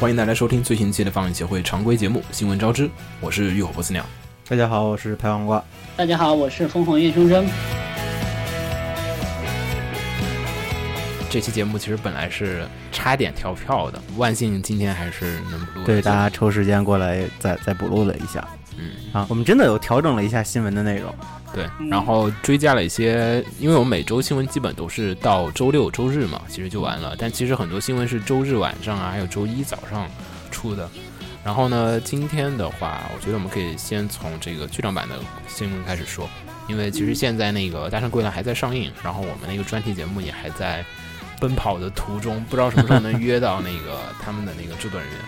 欢迎大家收听最新期的放映协会常规节目《新闻招之》，我是浴火不死鸟。大家好，我是拍黄瓜。大家好，我是疯狂叶生生。这期节目其实本来是差点跳票的，万幸今天还是能录。对，大家抽时间过来再再补录了一下。嗯啊，我们真的有调整了一下新闻的内容。对，然后追加了一些，因为我们每周新闻基本都是到周六周日嘛，其实就完了。但其实很多新闻是周日晚上啊，还有周一早上出的。然后呢，今天的话，我觉得我们可以先从这个剧场版的新闻开始说，因为其实现在那个《大圣归来》还在上映，然后我们那个专题节目也还在奔跑的途中，不知道什么时候能约到那个他们的那个制作人员。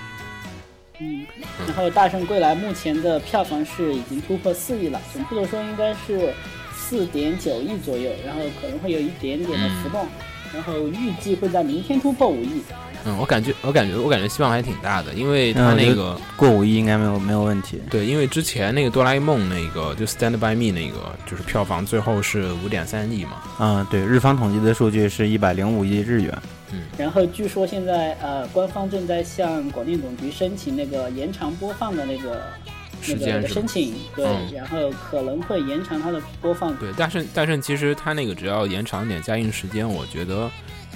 嗯，然后《大圣归来》目前的票房是已经突破四亿了，准确的说应该是四点九亿左右，然后可能会有一点点的浮动，然后预计会在明天突破五亿。嗯，我感觉，我感觉，我感觉希望还挺大的，因为他那个过五亿应该没有没有问题。对，因为之前那个哆啦 A 梦那个就 Stand by Me 那个就是票房最后是五点三亿嘛。嗯，对，日方统计的数据是一百零五亿日元。嗯，然后据说现在呃，官方正在向广电总局申请那个延长播放的那个时间申请，对，然后可能会延长它的播放。对，大圣大圣其实它那个只要延长点加映时间，我觉得。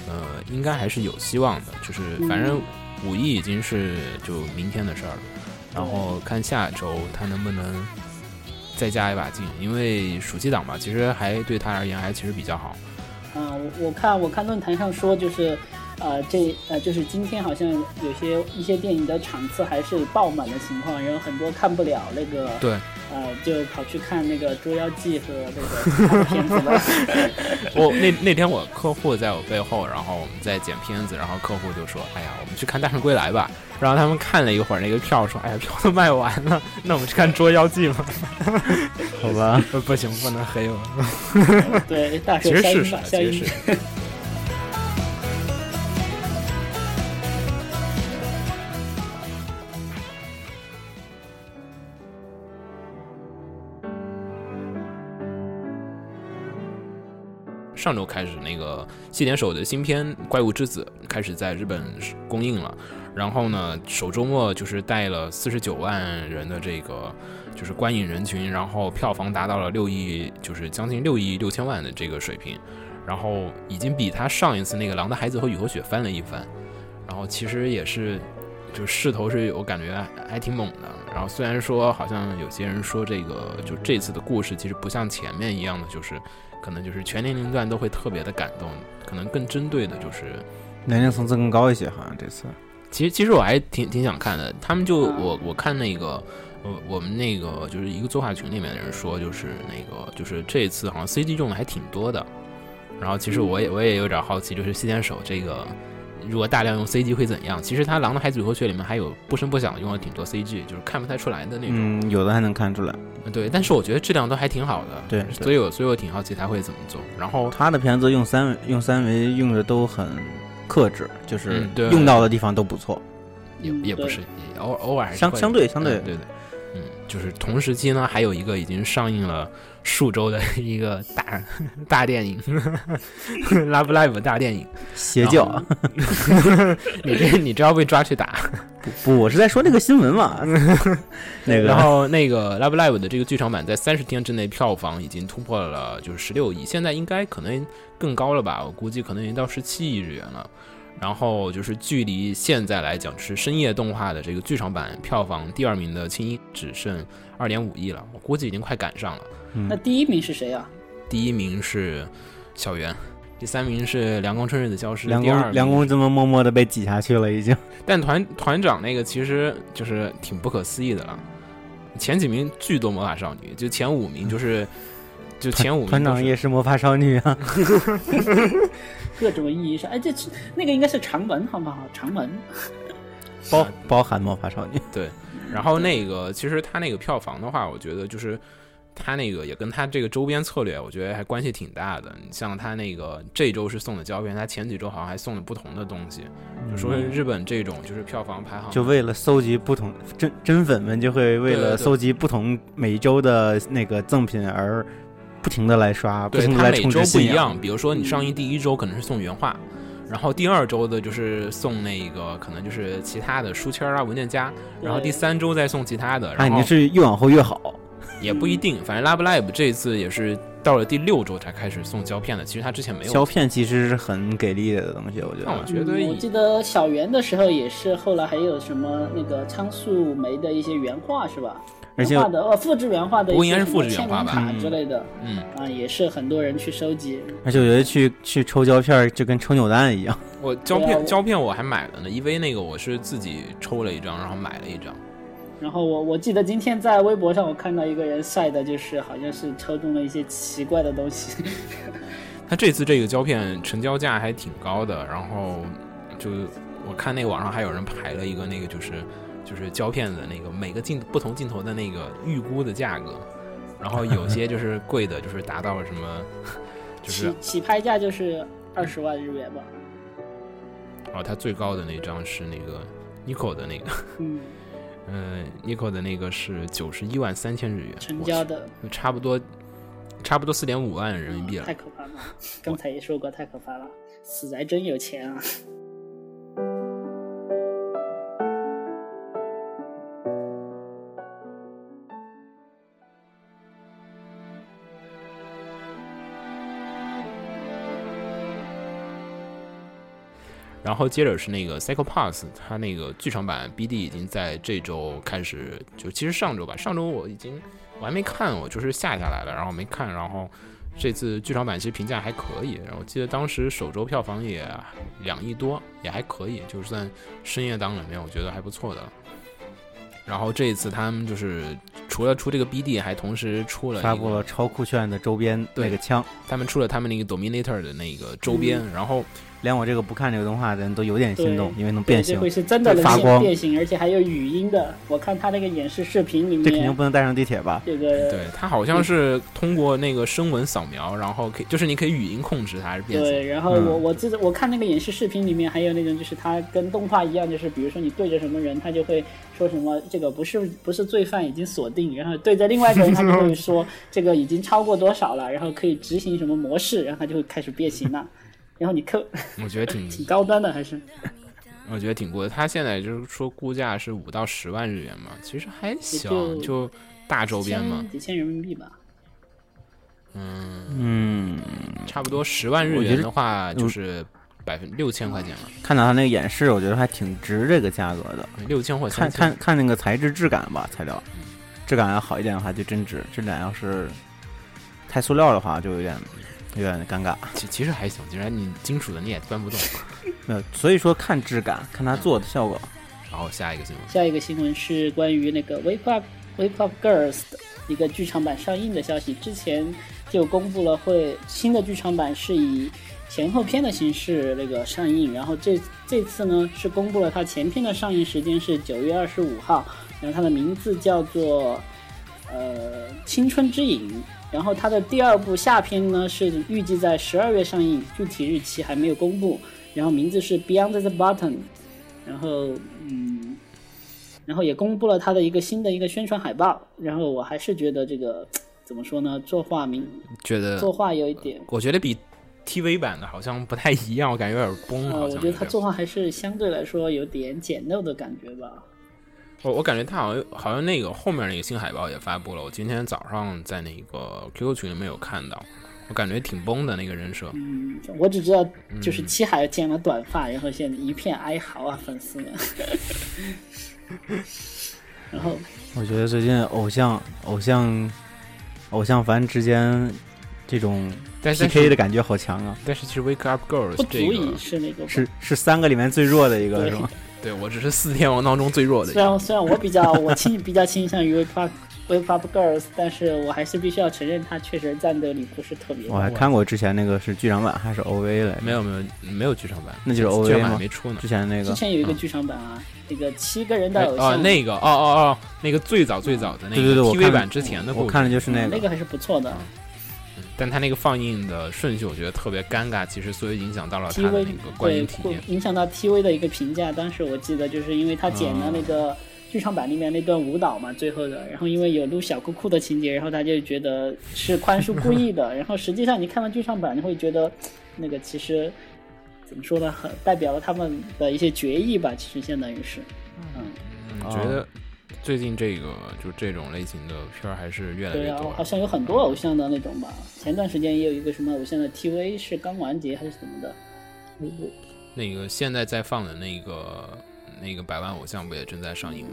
呃，应该还是有希望的，就是反正五一已经是就明天的事儿了，然后看下周他能不能再加一把劲，因为暑期档嘛，其实还对他而言还其实比较好。嗯，我我看我看论坛上说就是。呃，这呃，就是今天好像有些一些电影的场次还是爆满的情况，然后很多看不了那个，对，呃，就跑去看那个《捉妖记》和那个片子了。我那那天我客户在我背后，然后我们在剪片子，然后客户就说：“哎呀，我们去看《大圣归来》吧。”然后他们看了一会儿那个票，说：“哎呀，票都卖完了，那我们去看《捉妖记》吧。”好吧，不行，不能黑我。对，大圣其实是其实是。上周开始，那个细田守的新片《怪物之子》开始在日本公映了。然后呢，首周末就是带了四十九万人的这个就是观影人群，然后票房达到了六亿，就是将近六亿六千万的这个水平。然后已经比他上一次那个《狼的孩子和雨和雪》翻了一番。然后其实也是，就势头是我感觉还挺猛的。然后虽然说好像有些人说这个就这次的故事其实不像前面一样的，就是。可能就是全年龄段都会特别的感动，可能更针对的就是年龄层次更高一些。好像这次，其实其实我还挺挺想看的。他们就我我看那个，我我们那个就是一个作画群里面的人说，就是那个就是这次好像 CG 用的还挺多的。然后其实我也我也有点好奇，就是西天手这个。如果大量用 CG 会怎样？其实他《狼的孩子与和雪》里面还有不声不响用了挺多 CG，就是看不太出来的那种。嗯，有的还能看出来。对，但是我觉得质量都还挺好的。对，所以我所以我挺好奇他会怎么做。然后他的片子用三用三维用的都很克制，就是用到的地方都不错。也也不是，偶偶尔相相对相对对对。嗯，就是同时期呢，还有一个已经上映了数周的一个大 大电影，《Love Live》大电影，邪教。你这你这要被抓去打？不不，我是在说那个新闻嘛。那个，然后那个《Love Live》的这个剧场版在三十天之内票房已经突破了，就是十六亿，现在应该可能更高了吧？我估计可能已经到十七亿日元了。然后就是距离现在来讲是深夜动画的这个剧场版票房第二名的《青音》只剩二点五亿了，我估计已经快赶上了。那第一名是谁啊？第一名是小圆，第三名是凉宫春日的消失。凉宫凉宫这么默默的被挤下去了，已经。但团团长那个其实就是挺不可思议的了，前几名巨多魔法少女，就前五名就是就前五名。团长也是魔法少女啊。各种意义上，哎，这那个应该是长门，好不好？长门 包包含魔法少女，对。然后那个其实他那个票房的话，我觉得就是他那个也跟他这个周边策略，我觉得还关系挺大的。你像他那个这周是送的胶片，他前几周好像还送了不同的东西。就说日本这种就是票房排行，就为了搜集不同真真粉们就会为了搜集不同每一周的那个赠品而。不停的来刷，不对他每周不一样。比如说你上映第一周可能是送原画，然后第二周的就是送那个可能就是其他的书签啊、文件夹，然后第三周再送其他的，那肯然后定是越往后越好。也不一定，反正 Lab Lab 这次也是到了第六周才开始送胶片的，其实他之前没有胶片其实是很给力的东西，我觉得。那我觉得嗯我记得小圆的时候也是，后来还有什么那个仓树梅的一些原画是吧？而且原画的呃复制原画的一不应该是复制原画吧签名卡之类的嗯，啊，也是很多人去收集。而且我觉得去去抽胶片就跟抽扭蛋一样。我胶片胶片我还买了呢，EV 那个我是自己抽了一张，然后买了一张。然后我我记得今天在微博上我看到一个人晒的，就是好像是抽中了一些奇怪的东西。他这次这个胶片成交价还挺高的，然后就我看那个网上还有人排了一个那个就是就是胶片的那个每个镜不同镜头的那个预估的价格，然后有些就是 贵的，就是达到了什么，就是起起拍价就是二十万日元吧。哦，它最高的那张是那个 Nikon 的那个，嗯，嗯、n i k o 的那个是九十一万三千日元，成交的差不多差不多四点五万人民币了太。可怕了。刚才也说过太可怕了，死宅真有钱啊！然后接着是那个 Psycho Pass，它那个剧场版 BD 已经在这周开始，就其实上周吧，上周我已经我还没看，我就是下下来了，然后没看，然后这次剧场版其实评价还可以，然后我记得当时首周票房也两亿多，也还可以，就算深夜档里面我觉得还不错的。然后这一次他们就是除了出这个 BD，还同时出了、发布了超酷炫的周边对那个枪，他们出了他们那个 Dominator 的那个周边，然后连我这个不看这个动画的人都有点心动，因为能变形会。是真的能变发光变形，而且还有语音的。我看他那个演示视频里面这肯定，不能带上地铁吧？这个对，他好像是通过那个声纹扫描，然后可以就是你可以语音控制它还是变形。对，然后我嗯我记得我看那个演示视频里面还有那种，就是他跟动画一样，就是比如说你对着什么人，他就会说什么这个不是不是罪犯已经锁定，然后对着另外一个人，他就会 说这个已经超过多少了，然后可以执行什么模式，然后他就会开始变形了。然后你扣我觉得挺，挺高端的，还是我觉得挺贵的。它现在就是说估价是五到十万日元嘛，其实还行，就就大周边嘛，几千人民币吧。嗯，嗯，差不多十万日元的话就是百分六千块钱了，看到他那个演示，我觉得还挺值这个价格的。六千或看。看看那个材质质感吧，材料质感要好一点的话就真值，质感要是太塑料的话就有点有点尴尬。其其实还行，既然你金属的你也搬不动。没有，所以说看质感，看它做的效果。然后下一个新闻，下一个新闻是关于那个《Wake Up Wake Up Girls》的一个剧场版上映的消息。之前就公布了会新的剧场版是以前后片的形式那个上映，然后这这次呢是公布了它前片的上映时间是九月二十五号，然后它的名字叫做呃《青春之影》。然后它的第二部下篇呢是预计在十二月上映，具体日期还没有公布。然后名字是《Beyond the Button》，然后嗯，然后也公布了他的一个新的一个宣传海报。然后我还是觉得这个怎么说呢，作画名觉得作画有一点，我觉得比 TV 版的好像不太一样，我感觉有点崩，呃，我觉得他作画还是相对来说有点简陋的感觉吧。我我感觉他好像好像那个后面那个新海报也发布了，我今天早上在那个 QQ 群里面有看到，我感觉挺崩的那个人设。嗯，我只知道就是嗯七海剪了短发，然后现在一片哀嚎啊，粉丝们。然后我觉得最近偶像、偶像、偶像番之间这种但是 PK 的感觉好强啊！但是其实 Wake Up Girls 不足以，是那个是是三个里面最弱的一个，是吗？对我只是四天王当中最弱的虽。然虽然我比较我倾比较倾向于 Wake Up Wake Up Girls，但是我还是必须要承认他确实战斗力不是特别高。我还看过之前那个是剧场版还是 OVA 来？没有没有没有剧场版，那就是 OVA 场版吗还没出呢之。前那个之前有一个嗯剧场版啊，那个七个人的哎哦，偶像，那个哦哦哦，那个最早最早的那个对对对，我 TV 看版之前的我看的就是那个。嗯那个还是不错的。但他那个放映的顺序我觉得特别尴尬，其实所以影响到了他的那个观对影体验。会影响到 TV 的一个评价。当时我记得就是因为他剪了那个剧场版里面那段舞蹈嘛，最后的，然后因为有录小裤裤的情节，然后他就觉得是宽叔故意的。然后实际上你看完剧场版，你会觉得那个其实怎么说呢，很代表了他们的一些决议吧，其实相当于是，嗯，觉得最近这个就这种类型的片儿还是越来越多，了。好像有很多偶像的那种吧。前段时间也有一个什么偶像的 TV 是刚完结还是什么的，那个现在在放的那个那个百万偶像不也正在上映吗？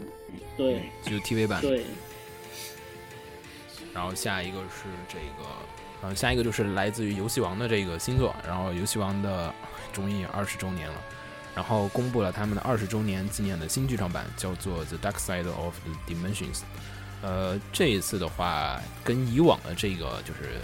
对就 TV 版。对，然后下一个是这个，然后下一个就是来自于游戏王的这个新作，然后游戏王的终于二十周年了，然后公布了他们的二十周年纪念的新剧场版，叫做《The Dark Side of the Dimensions》。呃，这一次的话，跟以往的这个就是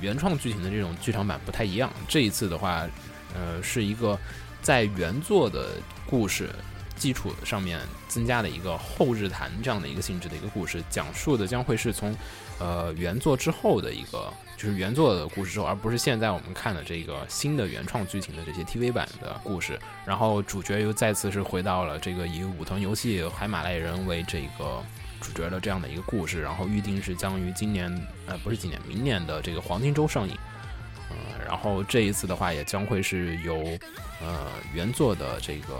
原创剧情的这种剧场版不太一样。这一次的话，呃，是一个在原作的故事基础上面增加的一个后日谈这样的一个性质的一个故事，讲述的将会是从呃原作之后的一个就是原作的故事之后，而不是现在我们看的这个新的原创剧情的这些 TV 版的故事。然后主角又再次是回到了这个以武藤游戏海马类人为这个主角的这样的一个故事，然后预定是将于今年呃不是今年明年的这个黄金周上映。呃，然后这一次的话，也将会是由呃原作的这个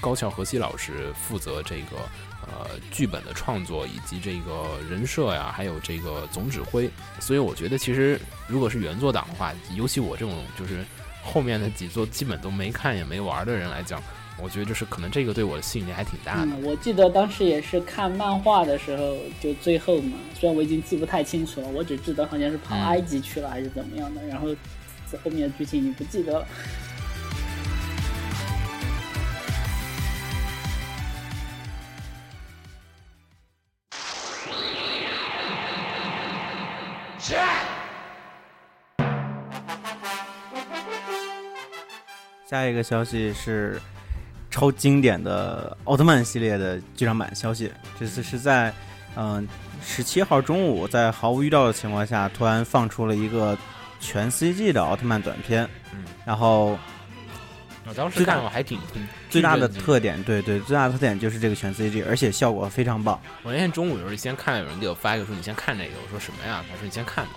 高桥和希老师负责这个呃剧本的创作以及这个人设呀，还有这个总指挥。所以我觉得，其实如果是原作党的话，尤其我这种就是后面的几座基本都没看也没玩的人来讲，我觉得就是可能这个对我的吸引力还挺大的。嗯，我记得当时也是看漫画的时候，就最后嘛，虽然我已经记不太清楚了，我只记得好像是跑嗯埃及去了还是怎么样的，然后这后面的剧情已经不记得了。下一个消息是超经典的奥特曼系列的剧场版消息，这次是在嗯十七号中午，在毫无预兆的情况下，突然放出了一个全 CG 的奥特曼短片，嗯，然后我当时看我还挺挺最大的特点，对对，最大的特点就是这个全 CG，而且效果非常棒。我那天中午有时候先看，有人给我发一个说你先看这个，我说什么呀？他说你先看吧。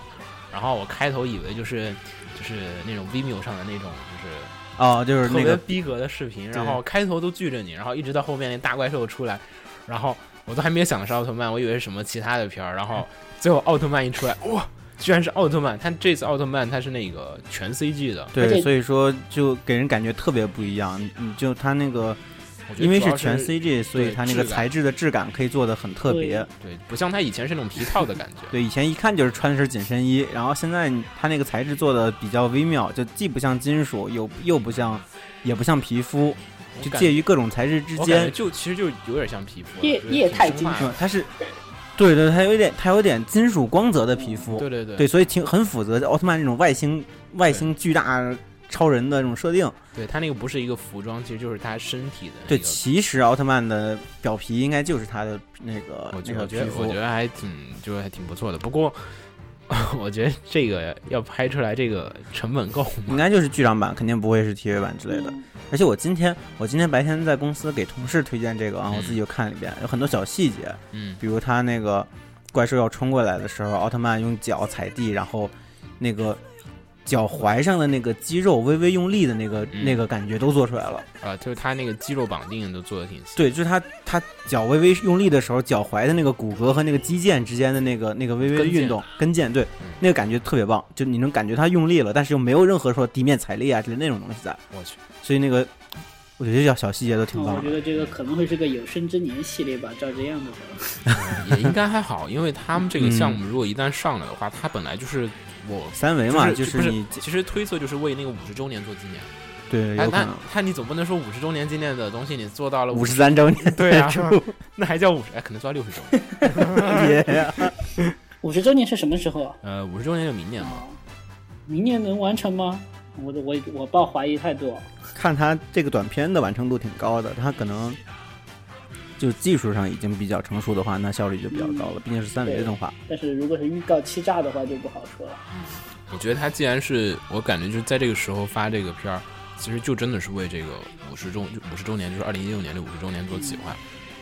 然后我开头以为就是就是那种 Vimeo 上的那种就是哦，就是特那个别逼格的视频，然后开头都拒着你，然后一直到后面那大怪兽出来，然后我都还没有想的是奥特曼，我以为是什么其他的片儿，然后最后奥特曼一出来，哇，居然是奥特曼！他这次奥特曼他是那个全 CG 的，对，所以说就给人感觉特别不一样。你就他那个，因为是全 CG，所以对它那个材质的质感可以做的很特别。对，不像他以前是那种皮套的感觉。对，以前一看就是穿的是紧身衣，然后现在他那个材质做的比较微妙，就既不像金属，又又不像，也不像皮肤，就介于各种材质之间。就其实就有点像皮肤，液液态金属它是，对对，它有一点，它有点金属光泽的皮肤。对对对对，所以挺很符合奥特曼那种外星外星巨大超人的这种设定。对，他那个不是一个服装，其实就是他身体的那对，其实奥特曼的表皮应该就是他的那个我觉那个皮肤我觉得我觉。得还挺就还挺不错的，不过 我觉得这个要拍出来这个成本够吗？应该就是剧场版，肯定不会是 TV 版之类的。嗯而且我今天，我今天白天在公司给同事推荐这个，然后我嗯自己又看了一遍，有很多小细节，嗯，比如他那个怪兽要冲过来的时候，奥特曼用脚踩地，然后那个脚踝上的那个肌肉微微用力的那个、嗯那个感觉都做出来了。啊，就是他那个肌肉绑定都做的挺细。对，就是他他脚微微用力的时候，脚踝的那个骨骼和那个肌腱之间的那个那个微微的运动，跟腱对嗯，那个感觉特别棒，就你能感觉他用力了，但是又没有任何说地面踩力啊之类那种东西在，我去，所以那个我觉得小小细节都挺嗯棒的。我觉得这个可能会是个有生之年系列吧，照这样的话。也应该还好，因为他们这个项目如果一旦上来的话，它本来就是我三维嘛，就是不是是你其实推测就是为那个五十周年做纪念。对哎那有可能那你总不能说五十周年纪念的东西你做到了五十三周年对啊 那还叫五十？哎，可能做到六十周年。也五十周年是什么时候啊？呃，五十周年就明年嘛。哦，明年能完成吗？我我我抱怀疑态度。看他这个短片的完成度挺高的，他可能就技术上已经比较成熟的话，那效率就比较高了，毕竟是三维的动画。但是如果是预告欺诈的话，就不好说了。我觉得他既然是我感觉就是在这个时候发这个片儿，其实就真的是为这个五十周五十周年，就是二零一六年这五十周年做企划。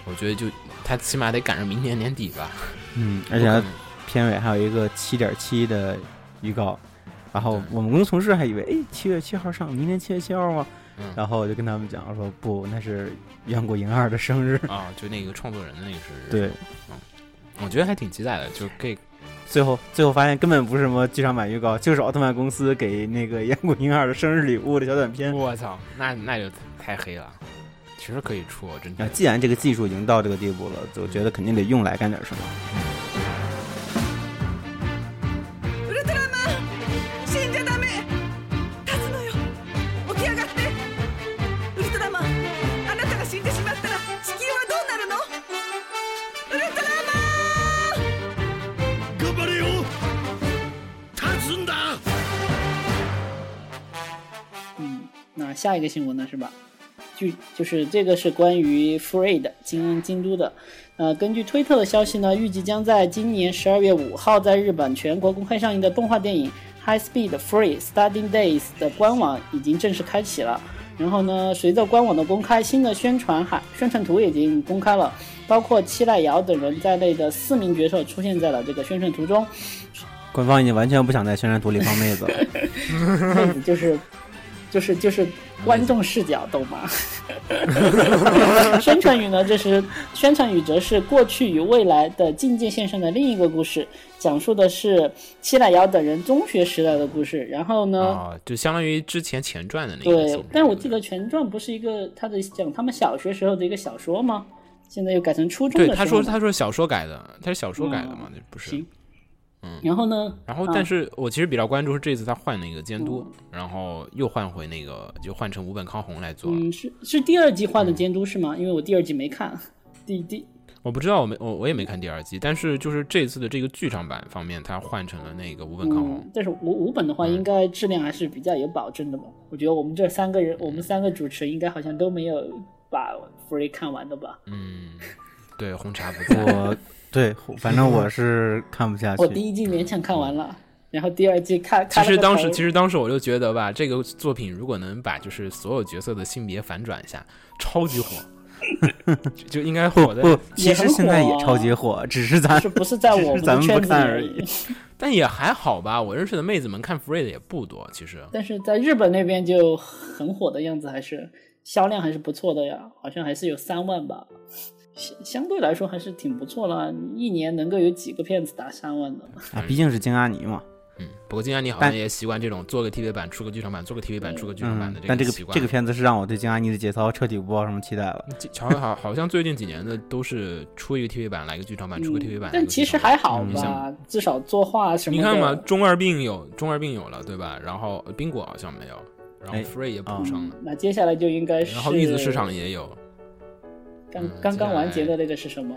我觉得就他起码得赶上明年年底吧。嗯，而且片尾还有一个七点七的预告，然后我们公司同事还以为，哎，七月七号上，明年七月七号吗？嗯然后我就跟他们讲我说不，那是远古银二的生日。啊，就那个创作人的那个生日，对，我觉得还挺期待的，就可以最后最后发现根本不是什么剧场版预告，就是奥特曼公司给那个远古银二的生日礼物的小短片。我操，那那就太黑了，其实可以出，真既然这个技术已经到这个地步了，我觉得肯定得用来干点什么。下一个新闻呢是吧？据就是这个是关于 Free 的京恩京都的，呃，根据推特的消息呢，预计将在今年十二月五号在日本全国公开上映的动画电影《High Speed Free Studying Days》的官网已经正式开启了。然后呢，随着官网的公开，新的宣传海宣传图已经公开了，包括七濑遥等人在内的四名角色出现在了这个宣传图中。官方已经完全不想在宣传图里放妹子了。妹子就是就是就是观众视角，懂吗？宣传语呢，这是宣传语，则是过去与未来的境界线上的另一个故事，讲述的是七濑遥等人中学时代的故事。然后呢，啊，就相当于之前前传的那个。，对但我记得前传不是一个他的讲他们小学时候的一个小说吗？现在又改成初中的对他说他说小说改的，他是小说改的嘛，那不是行。然后呢？然后，啊但是我其实比较关注是这次他换那个监督，然后又换回那个就换成五本康弘来做了。嗯，是是第二季换的监督是吗？因为我第二季没看，第第我不知道，我没我我也没看第二季，但是就是这次的这个剧场版方面，他换成了那个五本康弘嗯。，但是五五本的话，应该质量还是比较有保证的吧？我觉得我们这三个人，我们三个主持人应该好像都没有把 Free 看完的吧？嗯，对，红茶不在。我对，反正我是看不下去。我第一季勉强看完了，然后第二季看。其实当时，其实当时我就觉得吧，这个作品如果能把就是所有角色的性别反转一下，超级火，就就应该火的。不不，其实现在也超级火，只是咱是不是在我们咱们不的圈子里看而已而已？但也还好吧，我认识的妹子们看 Free 的也不多，其实。但是在日本那边就很火的样子，还是销量还是不错的呀，好像还是有三万吧。相相对来说还是挺不错了，一年能够有几个片子打三万的？啊，毕竟是金阿尼嘛。嗯，不过金阿妮好像也习惯这种做个 TV 版出个剧场版，做个 TV 版出个剧场版的，嗯但这个习惯。这个片子是让我对金阿尼的节操彻底不抱什么期待了。好好好像最近几年的都是出一个 TV 版，来个剧场版，出个 TV 版。嗯但其实还好嗯吧，至少作画什么。你看嘛，中二病有中二病有了，对吧？然后呃冰果好像没有，然后哎 Free 也补哦上了，那接下来就应该是然后玉子市场也有刚嗯刚刚完结的那个是什么？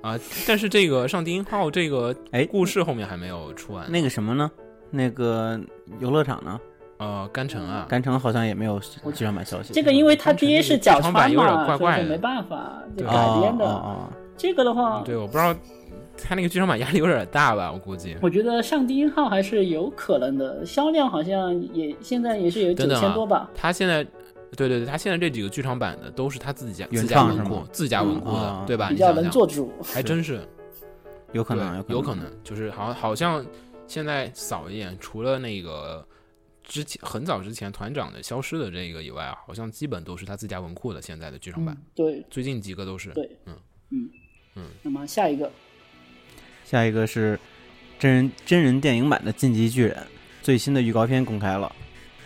啊。但是这个上帝音号这个哎故事后面还没有出完。那个什么呢？那个游乐场呢？呃，甘城啊，甘城好像也没有剧场版消息。这个因为他爹是角点嘛，怪怪的所以没办法就改编的。哦哦这个的话，对，我不知道他那个剧场版压力有点大吧，我估计。我觉得上低音号还是有可能的，销量好像也现在也是有九等等啊千多吧。他现在，对对对，他现在这几个剧场版的都是他自己家原自家文库自家文库的，啊对吧？比较你想想能做主，还真是 有可能，有可能，就是好像好像现在扫一眼，除了那个之前很早之前团长的消失的这个以外啊，好像基本都是他自家文库的现在的剧场版，嗯，对最近几个都是。对，嗯嗯嗯。那么下一个，下一个是真人真人电影版的《进击巨人》最新的预告片公开了，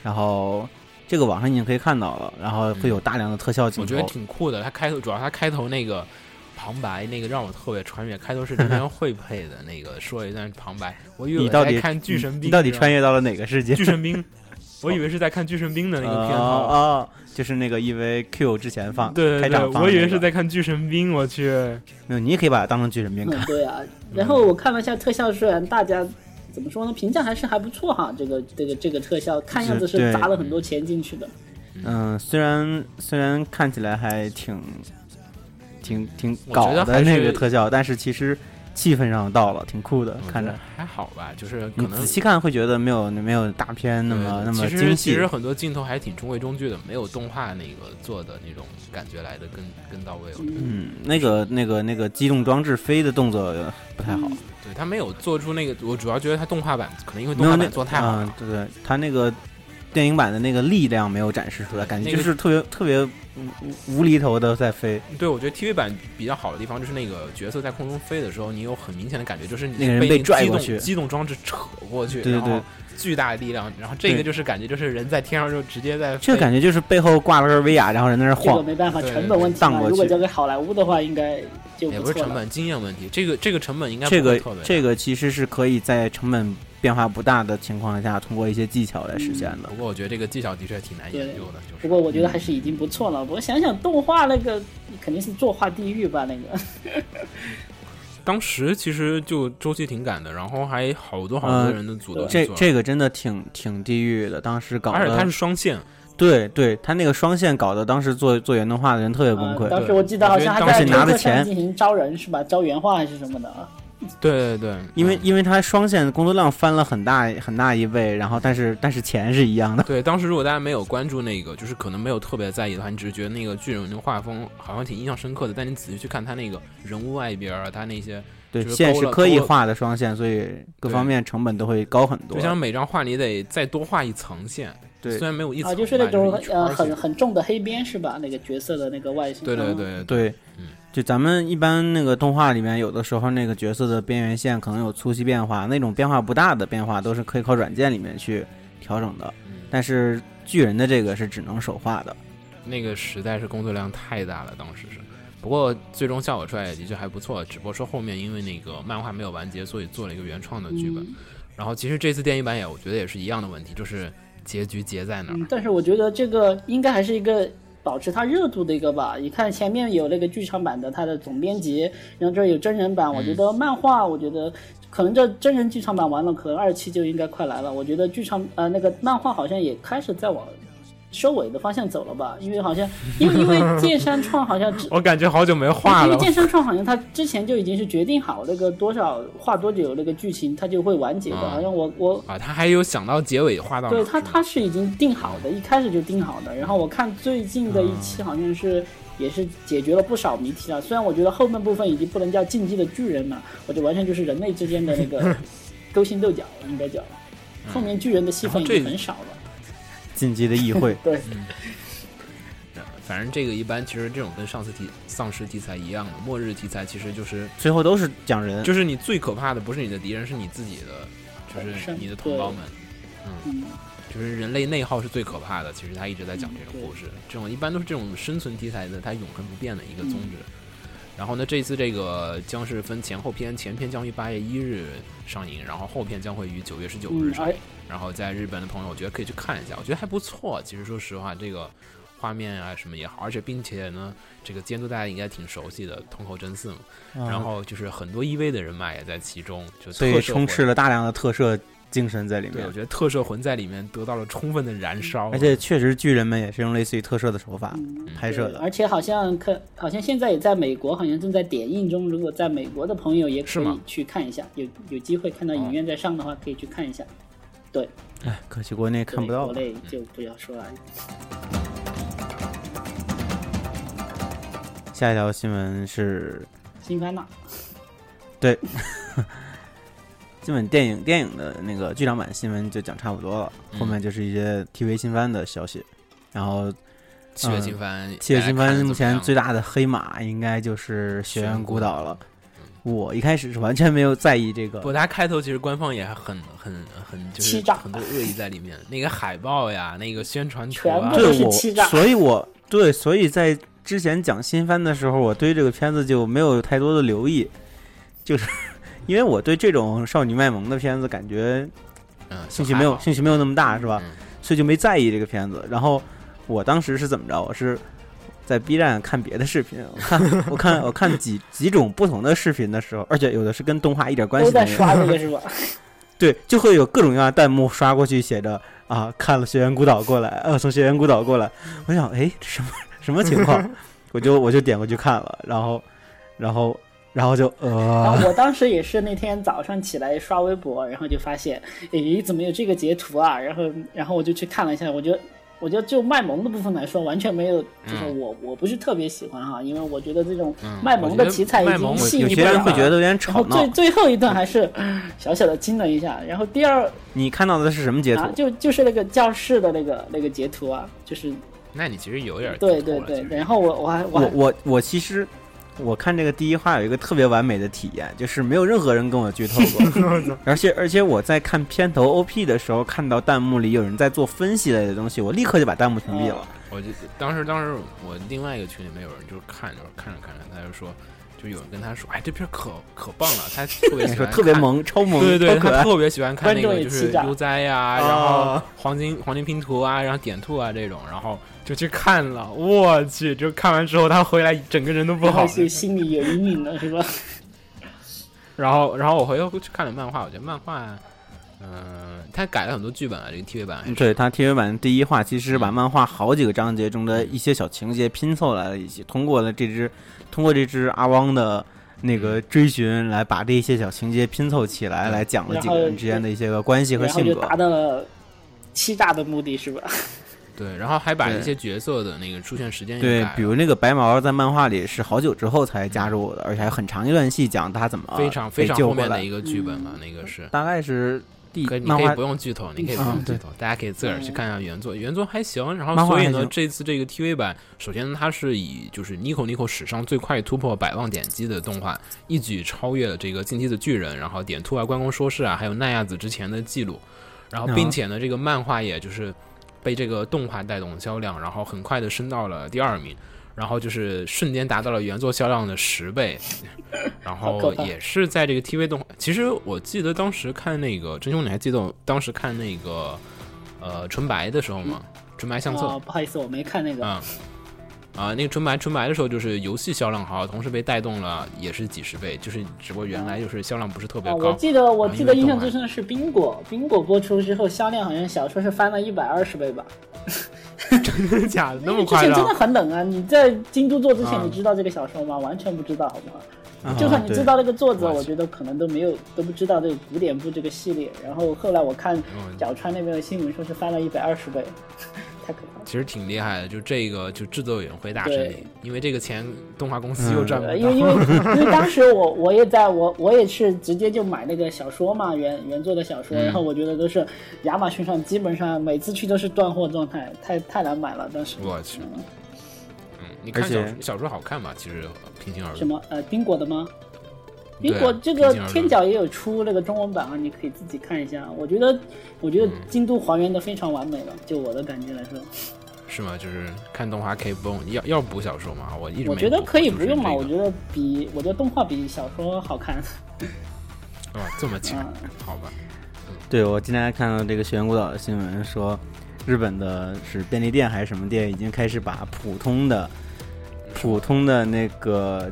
然后这个网上已经可以看到了，然后会有大量的特效镜头。我觉得挺酷的。它开头主要它开头那个旁白，那个让我特别穿越。开头是真人会配的那个说一段旁白，我以为你到底我在看巨神兵，你到底穿越到了哪个世界？巨神兵？我以为是在看巨神兵的那个片头。哦哦，就是那个 EVQ 之前放开对对对，场放那个我以为是在看巨神兵，我去。没有，你也可以把它当成巨神兵嗯看。，对啊。然后我看了一下特效，虽然大家怎么说呢，评价还是还不错哈。这个这个这个特效，看样子是砸了很多钱进去的。嗯，虽然虽然看起来还挺挺挺搞的那个特效，但是其实气氛上到了，挺酷的，看着。还好吧，就是可能仔细看会觉得没有没有大片那么那么精细其实。很多镜头还挺中规中矩的，没有动画那个做的那种感觉来的更更到位。嗯，那个那个那个机动装置飞的动作不太好，对他没有做出那个，我主要觉得他动画版可能因为动画版做太好了，嗯对对，他那个电影版的那个力量没有展示出来，感觉就是特别特别无无无厘头的在飞。对，我觉得 TV 版比较好的地方就是那个角色在空中飞的时候，你有很明显的感觉，就是你那个人被拽过去机动装置扯过去，对对对然后巨大的力量，然后这个就是感觉就是人在天上就直接在这个感觉就是背后挂了根威亚，然后人在那晃这个晃。没办法，成本问题嘛。荡过去如果交给好莱坞的话，应该就也不。是成本经验问题，这个这个成本应该这个这个其实是可以在成本变化不大的情况下，通过一些技巧来实现的不。过我觉得这个技巧的确挺难研究的，就是不过我觉得还是已经不错了。我想想，动画那个肯定是作画地狱吧？那个 当时其实就周期挺赶的，然后还好多好多人的组都这这个真的挺挺地狱的，当时搞而且它是，双线，对对，他那个双线搞的，当时做做原动画的人特别崩溃。呃当时我记得好像还我在觉得当时拿的推特上钱进行招人是吧？招原画还是什么的啊？对对对，嗯因为因为他双线工作量翻了很大很大一倍，然后但是但是钱是一样的。对，当时如果大家没有关注那个，就是可能没有特别在意的话，你只是觉得那个巨人那个画风好像挺印象深刻的，但你仔细去看他那个人物外边儿，他那些对，线是刻意画的双线，所以各方面成本都会高很多就。像每张画你得再多画一层线，对虽然没有一层啊，就是那种呃很很重的黑边是吧？那个角色的那个外形。对对嗯对对嗯，就咱们一般那个动画里面，有的时候那个角色的边缘线可能有粗细变化，那种变化不大的变化都是可以靠软件里面去调整的。嗯但是巨人的这个是只能手画的。那个实在是工作量太大了，当时是。不过最终效果出来也的确还不错，只不过说后面因为那个漫画没有完结，所以做了一个原创的剧本。嗯然后其实这次电影版也我觉得也是一样的问题，就是结局结在哪儿？嗯，但是我觉得这个应该还是一个保持它热度的一个吧。你看前面有那个剧场版的它的总编辑，然后这儿有真人版，我觉得漫画，我觉得可能这真人剧场版完了，可能二期就应该快来了。我觉得剧场呃那个漫画好像也开始在往收尾的方向走了吧，因为好像因为因为剑山创好像之 我感觉好久没画了因为。剑山创好像他之前就已经是决定好那个多少画多久那个剧情，他就会完结的。啊好像我我啊，他还有想到结尾画到对他他是已经定好的，一开始就定好的。然后我看最近的一期好像是。也是解决了不少谜题了，虽然我觉得后半部分已经不能叫进击的巨人了，我就完全就是人类之间的那个 勾心斗角，应该叫。后面巨人的戏份已经很少了。进击的议会。对，反正这个一般，其实这种跟上次题丧尸题材一样的，末日题材其实就是最后都是讲人，就是你最可怕的不是你的敌人，是你自己的，就是是你的同胞们。嗯，就是人类内耗是最可怕的。其实他一直在讲这嗯个故事，这种一般都是这种生存题材的，它永恒不变的一个宗旨。嗯然后呢，这次这个将是分前后篇，前篇将于八月一日上映，然后后篇将会于九月十九日嗯，上映。而然后在日本的朋友，我觉得可以去看一下，我觉得还不错。其实说实话，这个画面啊什么也好，而且并且呢，这个监督大家应该挺熟悉的，通口真嗣嘛。啊然后就是很多 EV 的人马也在其中，就所以充斥。了大量的特摄精神在里对，面我。觉得特摄魂在里面得到了充分的燃烧，而且确实，巨人们也是用类似于特摄的手法嗯拍摄的。而且好像可好像现在也在美国，好像正在点映中。如果在美国的朋友也可以去看一下，有有机会看到影院在上的话，可以去看一下。对哎，可惜国内看不到国。内就不要说了。下一条新闻是新番呐，基本电影电影的那个剧场版新闻就讲差不多了，嗯后面就是一些 TV 新番的消息。然后七月新番，七月新番目前最大大的黑马应该就是《学院孤岛》了。嗯我一开始是完全没有在意这个不，，它开头其实官方也很很很就是很多恶意在里面，那个海报呀，那个宣传图啊全部，都对我是欺诈，所以我对，所以在之前讲新番的时候，我对这个片子就没有太多的留意，就是因为我对这种少女卖萌的片子感觉嗯，兴趣没有兴趣没有那么大，是吧？嗯所以就没在意这个片子。然后我当时是怎么着？我是在 B 站看别的视频，我看我看我看几几种不同的视频的时候，而且有的是跟动画一点关系都没有。刷这个是吧？对，就会有各种各样的弹幕刷过去，写着啊，看了《学员孤岛》过来，呃，从《学员孤岛》过来。我想，哎，这什么什么情况？我就我就点过去看了，然后然后然后就然呃，后我当时也是那天早上起来刷微博，然后就发现，诶，怎么有这个截图啊？然后然后我就去看了一下，我觉得我觉得就卖萌的部分来说，完全没有，就是嗯我、我不是特别喜欢哈，因为我觉得这种嗯卖萌的题材已经细有些人。会觉得有点吵闹最。最后一段还是小小的惊了一下，然后第二你看到的是什么截图啊，？就就是那个教室的那个那个截图啊，就是那你其实有点对对对，然后我我还我我我其实我看这个第一话有一个特别完美的体验，就是没有任何人跟我剧透过，而且而且我在看片头 OP 的时候，看到弹幕里有人在做分析类的东西，我立刻就把弹幕屏蔽了。我就当时当时我另外一个群里面有人就是看就是看着看着，他就说，就有人跟他说，哎，这片可可棒了，他特别说喜欢。特别萌，超萌，对对对，特别喜欢看那个就是悠哉呀，然后黄金黄金拼图啊，然后点兔啊这种，然后就去看了，我去，就看完之后他回来整个人都不好心里有阴影了是吧？然后然后我回头去看了漫画，我觉得漫画，嗯、他改了很多剧本啊，这个 TV 版还是对他 TV 版第一话其实把漫画好几个章节中的一些小情节拼凑来了一起，通过了这只通过这只阿汪的那个追寻，来把这一些小情节拼凑起来，嗯来讲了几个人之间的一些个关系和性格。然后就达到了欺诈的目的是吧？对，然后还把一些角色的那个出现时间也对比如那个白毛在漫画里是好久之后才加入的，而且还有很长一段戏讲他怎么非常非常后面的一个剧本了，那个是。大概是第可以，你可以漫画不用剧透，你可以不用嗯剧透，大家可以自个儿去看一下原作，原作还行。然后所以呢，这次这个 TV 版，首先它是以就是 Nico Nico 史上最快突破百万点击的动画，一举超越了这个《进击的巨人》，然后点兔啊、关公说事啊，还有奈亚子之前的记录。然后，并且呢，这个漫画也就是被这个动画带动销量，然后很快的升到了第二名。然后就是瞬间达到了原作销量的十倍，然后也是在这个 TV 动画。其实我记得当时看那个真凶，你还记得我当时看那个呃纯白的时候吗？纯白相册，哦，不好意思，我没看那个。嗯啊，那个纯白纯白的时候，就是游戏销量好，同时被带动了，也是几十倍，就是只不过原来就是销量不是特别啊，高。我记得我啊记得印象最深的是冰果，冰果播出之后销量好像小说是翻了一百二十倍吧。真的假的？那么之前真的？很冷啊！你在京都做之前，啊你知道这个小说吗？完全不知道，好不好？就算你知道那个作者，我我觉得可能都没有都不知道这个古典部这个系列。然后后来我看嗯角川那边的新闻说是翻了一百二十倍，太可怕了。其实挺厉害的，就这个就制作委员会大胜利，因为这个钱动画公司又赚不到。呃，因为因为因为当时我我也在我我也是直接就买那个小说嘛，原原作的小说，嗯然后我觉得都是亚马逊上基本上每次去都是断货状态，太太难买了。当时我去，嗯嗯，你看小说小说好看吗？其实平心而论，什么呃冰果的吗？对啊冰果这个天角也有出那个中文版啊，你可以自己看一下。我觉得我觉得嗯京都还原的非常完美了，就我的感觉来说，是吗？就是看动画可以不用要要补小说吗？我一直我觉得可以不用嘛。我觉得比我觉得动画比小说好看。哦这么强，嗯好吧？对我今天还看到这个学员孤岛的新闻说，日本的是便利店还是什么店，已经开始把普通的普通的那个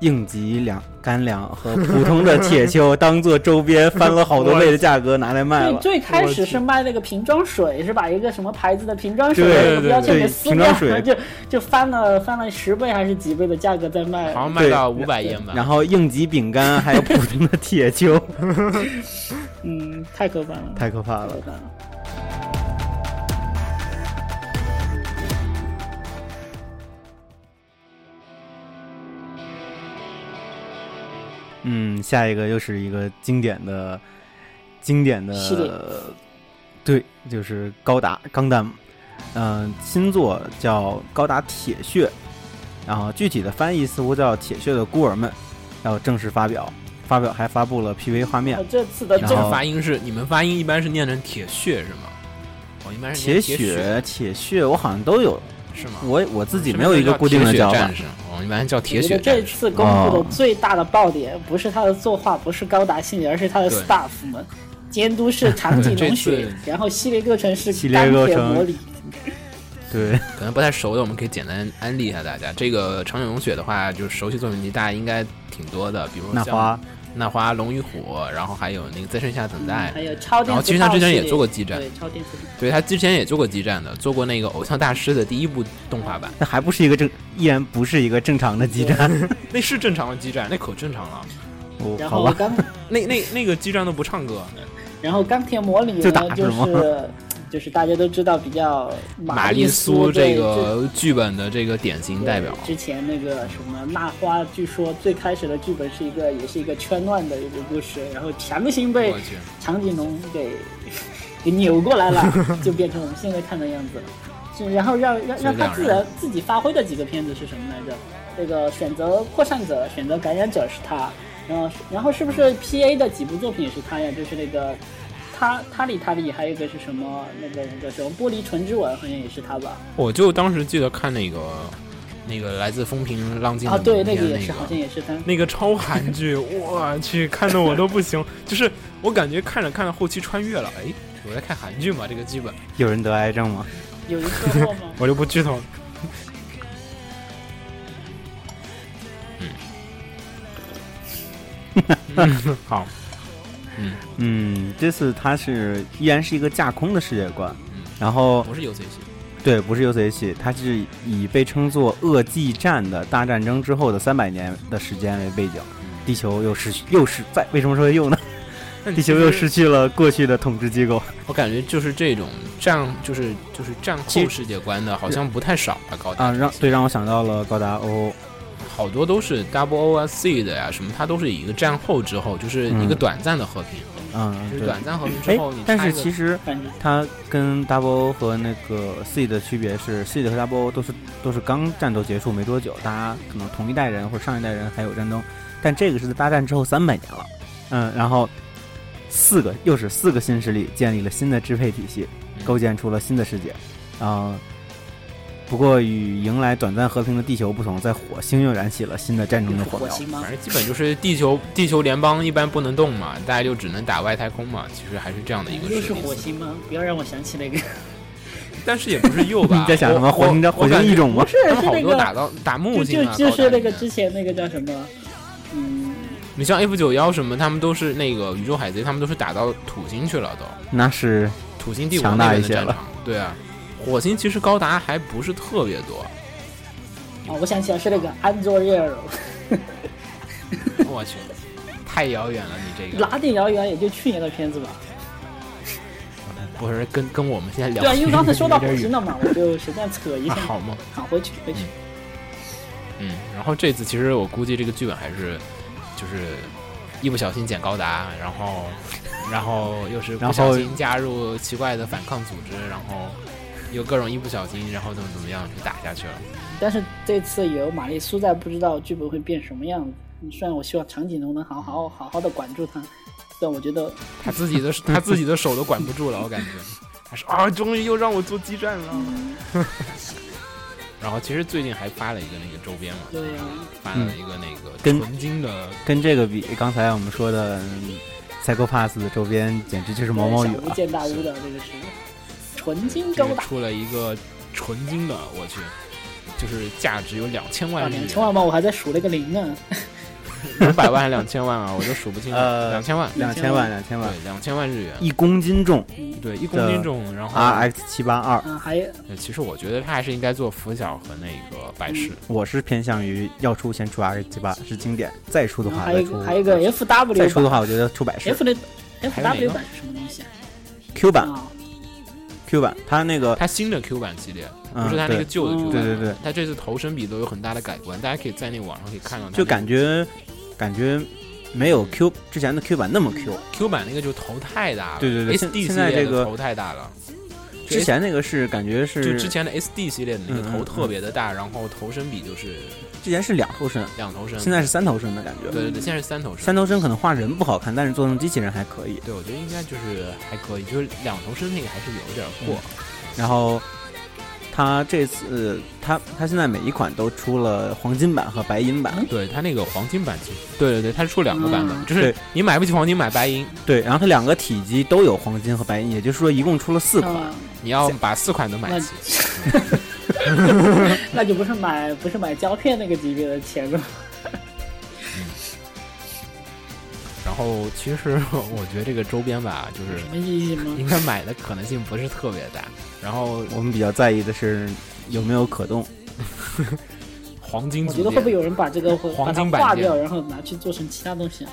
应急粮干粮和普通的铁锹 当做周边，翻了好多倍的价格拿来卖最了。最开始是卖那个瓶装水，是把一个什么牌子的瓶装水对那个标签对给撕掉，装水然后就就翻了翻了十倍还是几倍的价格在卖。好像卖到五百烟吧。然后应急饼干还有普通的铁锹，嗯，太可怕了，太可怕了太可。怕了。嗯，下一个又是一个经典的经典系列的，对，就是高达钢弹，嗯、新作叫《高达铁血》，然后具体的翻译似乎叫《铁血的孤儿们》，要正式发表，发表还发布了 PV 画面。呃，这次的然正发音是你们发音一般是念成铁血是吗？我一般是铁血、铁血，我好像都有，是吗？我我自己没有一个固定的叫法一般叫铁我觉得这血战士。次公布哦的最大的爆点不是他的作画，不是高达系列，而是他的 staff 们。监督是长井龙这雪，然后系列构成是系列钢构成铁魔里，对，可能不太熟的，我们可以简单安利一下大家。这个长井龙雪的话，就是熟悉作品集大家应该挺多的，比如像那花、龙与虎，然后还有那个在盛夏等待。还有超电然后其实他之前也做过激战对超电磁。对他之前也做过激战的，做过那个偶像大师的第一部动画版，那还不是一个正，依然不是一个正常的激战。那是正常的激战，那可正常了。哦，好吧，然后钢，那那那个激战都不唱歌，然后钢铁魔女就打呢，就是吗是就是大家都知道比较玛丽苏这个剧本的这个典型代表，之前那个什么那花，据说最开始的剧本是一个也是一个圈乱的一个故事，然后强行被，长颈龙给 给扭过来了，就变成我们现在看的样子了。就然后让让让他自然自己发挥的几个片子是什么来着？这个选择扩散者、选择感染者是他，然后然后是不是 P A 的几部作品也是他呀？就是那个他他里他里，还有一个是什么？那个那个什么玻璃唇之吻，好像也是他吧？我就当时记得看那个那个来自风平浪静的啊，对，那个也是，好像也是他。那个超韩剧，我去，看的我都不行，就是我感觉看着看着后期穿越了，哎，我在看韩剧嘛，这个剧本有人得癌症吗？有人说过吗？我就不剧透了。嗯，好，嗯嗯，这次它是依然是一个架空的世界观，嗯，然后不是 UC 系，对，不是 UC 系，它是以被称作恶纪战的大战争之后的三百年的时间为背景，地球又失去，又是在为什么说又呢？地球又失去了过去的统治机构。我感觉就是这种战，就是就是战其后世界观的，好像不太少吧？高达啊，让对让我想到了高达 O，好多都是 Double O 啊 C 的呀，什么它都是以一个战后之后，就是一个短暂的和平，嗯，就是。短暂和平哎之后，你，但是其实它跟 Double O 和那个 C 的区别是，C 的和 Double O 都是都是刚战斗结束没多久，大家可能同一代人或者上一代人还有战争，但这个是在大战之后三百年了，嗯，然后四个又是四个新势力建立了新的支配体系，嗯构建出了新的世界，啊、不过与迎来短暂和平的地球不同，在火星又燃起了新的战争的火苗。火星吗反？正基本就是地球地球联邦一般不能动嘛，大家就只能打外太空嘛，其实还是这样的一个又是。火星吗？不要让我想起那个，但是也不是又吧？你在想什么？火星的火星异？种吗不？是他们好是那个多打到打木星啊，就就是那个之前那个叫什么？嗯，你像 F 九幺什么，他们都是那个宇宙海贼，他们都是打到土星去了都。那是土星帝国强那大一些了边的战场，对啊，火星其实高达还不是特别多。哦，我想起来是那个安卓 Air，我去，太遥远了，你这个哪点遥远？也就去年的片子吧。不是跟跟我们现在聊对啊，因为刚才说到火星了嘛，我就随便扯一下啊。好吗？好，回去回去。嗯，然后这次其实我估计这个剧本还是就是一不小心捡高达，然后然后又是不小心加入奇怪的反抗组织，然后又各种一不小心，然后怎么怎么样就打下去了。但是这次有玛丽苏在，不知道剧本会变什么样子。虽然我希望长颈龙能好好好好的管住他，但我觉得他自己的他自己的手都管不住了，我感觉。他 说啊，终于又让我做基站了。然后其实最近还发了一个那个周边嘛，对呀、发了一个那个跟纯金的，跟这个比，刚才我们说的嗯 Psycho Pass 的周边简直就是毛毛雨小巫了。见大屋的这个是纯金高达，出了一个纯金的，我去，就是价值有两千万啊，日元，两千万吗？我还在数那个零呢。两百万还是两千万啊？我都数不清了。呃两千万，两千万，两千万，对，两千万日元，一公斤重对，一公斤重。然后，，RX 七八二。啊，还其实我觉得他还是应该做拂晓和那个百事。我是偏向于要出先出 RX 七八是经典，再出的话再出还有一个 F W 版再出的话，我觉得出百事，F 的 F W 个版是什么东西啊？Q 版啊，Q 版，它那个它新的 Q 版系列，嗯不是它那个旧的 Q 版。对对对，它这次头身比都有很大的改观，大家可以在那个网上可以看到。就感觉感觉没有 Q 之前的 Q 版那么 Q，Q 版那个就头太大了，对对对现 SD 现在这个头太大了。就之前那个是感觉是就之前的 SD 系列的那个头特别的大，然后头身比就是之前是两头身，两头身，现在是三头身的感觉。对对对，现在是三头身。三头身可能画人不好看，但是做成机器人还可以。对，我觉得应该就是还可以，就是两头身那个还是有点过。然后它这次它它现在每一款都出了黄金版和白银版，对它那个黄金版其实，对对对，它是出两个版本，嗯就是你买不起黄金买白银，对，然后它两个体积都有黄金和白银，也就是说一共出了四款。啊你要把四款都买那齐。那就不是买不是买胶片那个级别的钱了。然后其实 我觉得这个周边吧，就是什么意义吗？应该买的可能性不是特别大。然后我们比较在意的是有没有可动。黄金组我觉得会不会，有人把这个会黄把它金版件化掉，然后拿去做成其他东西啊？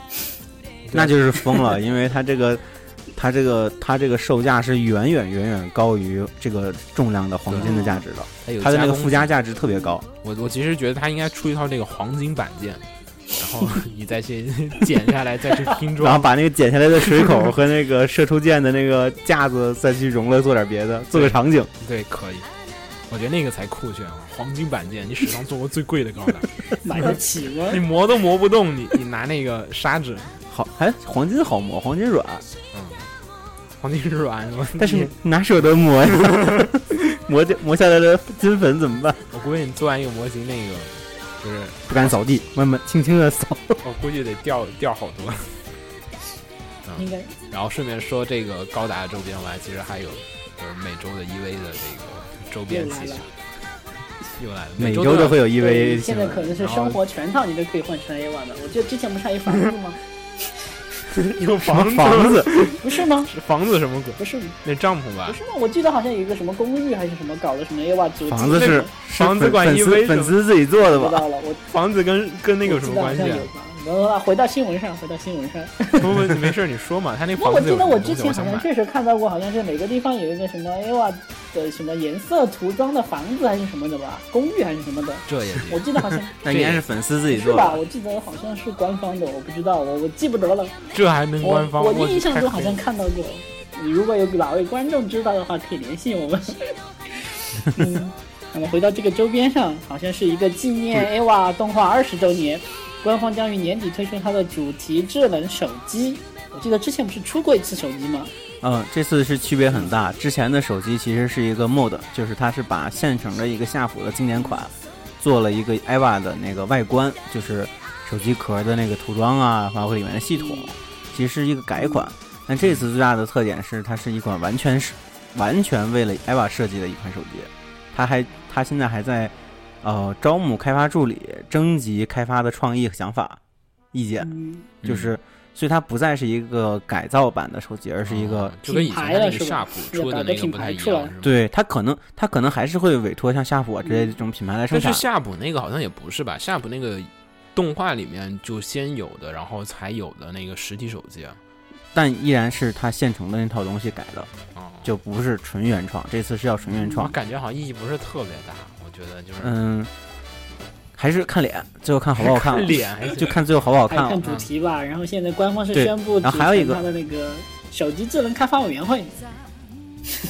那就是疯了，因为它这个它这个它这个售价是远远远远高于这个重量的黄金的价值的，它的那个附加价值特别高。我我其实觉得它应该出一套这个黄金板件，然后你再去 剪下来再去拼 装然后。把那个剪下来的水口和那个射出箭的那个架子再去融了，做点别的，做个场景。对，可以。我觉得那个才酷炫啊！黄金板件，你史上做过最贵的高达，买得起吗你？磨都磨不动，你你拿那个砂纸，好，哎黄金好磨，黄金软，嗯，黄金软，我但是哪舍得磨呀？磨掉磨下来的金粉怎么办？我估计你做完一个模型，那个就是不敢扫地，慢慢轻轻的扫。我估计得掉掉好多。应该然后顺便说这个高达周边外，其实还有就是每周的 EV 的这个周边器材，又来了，每周都会有对 EV 现在可能是生活全套你都可以换成 A 万的。我记得之前不是还有房子吗？有房房子？不是吗？是房子什么鬼？不是那帐篷吧不？是吗？我记得好像有一个什么公寓还是什么搞的什么主题，房子是是房子管粉粉 EV 丝粉丝自己做的吧？不知道了，我房子跟跟那个有什么关系啊然后回到新闻上，回到新闻上。不不，没事，你说嘛。他那我 房子有记得我？之前好像。确实看到过，好像是每个地方有一个什么 A 万的什么颜色涂装的房子还是什么的吧，公寓还是什么的。这也我记得好像 那应该是粉丝自己是吧？做的。我记得好像是官方的，我不知道，我我记不得了。这还能我官方？我我印象中好像看到过。你如果有哪位观众知道的话，可以联系我们。嗯，那么回到这个周边上，好像是一个纪念 AVA 动画二十周年，官方将于年底推出它的主题智能手机。我记得之前不是出过一次手机吗？嗯，这次是区别很大。之前的手机其实是一个 mod，就是它是把现成的一个夏普的经典款做了一个 EVA 的那个外观，就是手机壳的那个涂装啊，包括里面的系统，其实是一个改款。但这次最大的特点是，它是一款完全是完全为了 EVA 设计的一款手机。它还它现在还在呃招募开发助理，征集开发的创意和想法意见，嗯，就是。所以它不再是一个改造版的手机，而是一个哦就跟以前的那个夏普出的那个不太一样，对它可能它可能还是会委托像夏普啊之类的这种品牌来生产。但是夏普那个好像也不是吧？夏普那个动画里面就先有的，然后才有的那个实体手机啊。但依然是它现成的那套东西改的，哦，就不是纯原创。这次是要纯原创我创，感觉好像意义不是特别大，我觉得就是嗯，还是看脸，最后看好不好看了。脸还就看最后好不好看看。主题吧。然后现在官方是宣布然后还有一个组成它的那个手机智能开发委员会。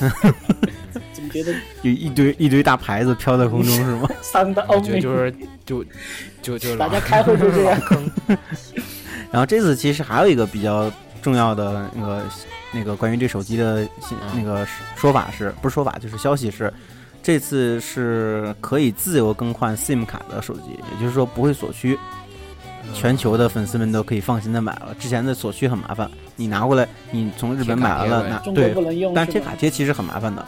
怎么觉得有一堆一堆大牌子飘在空中是吗？三大欧美？我觉得就是就就就大家开会就这样。然后这次其实还有一个比较重要的那个那个关于这手机的那个说法是不是说法就是消息是，这次是可以自由更换 SIM 卡的手机，也就是说不会锁区，全球的粉丝们都可以放心的买了。之前的锁区很麻烦，你拿过来，你从日本买完了，拿中国对不，能用，但贴卡贴其实很麻烦的。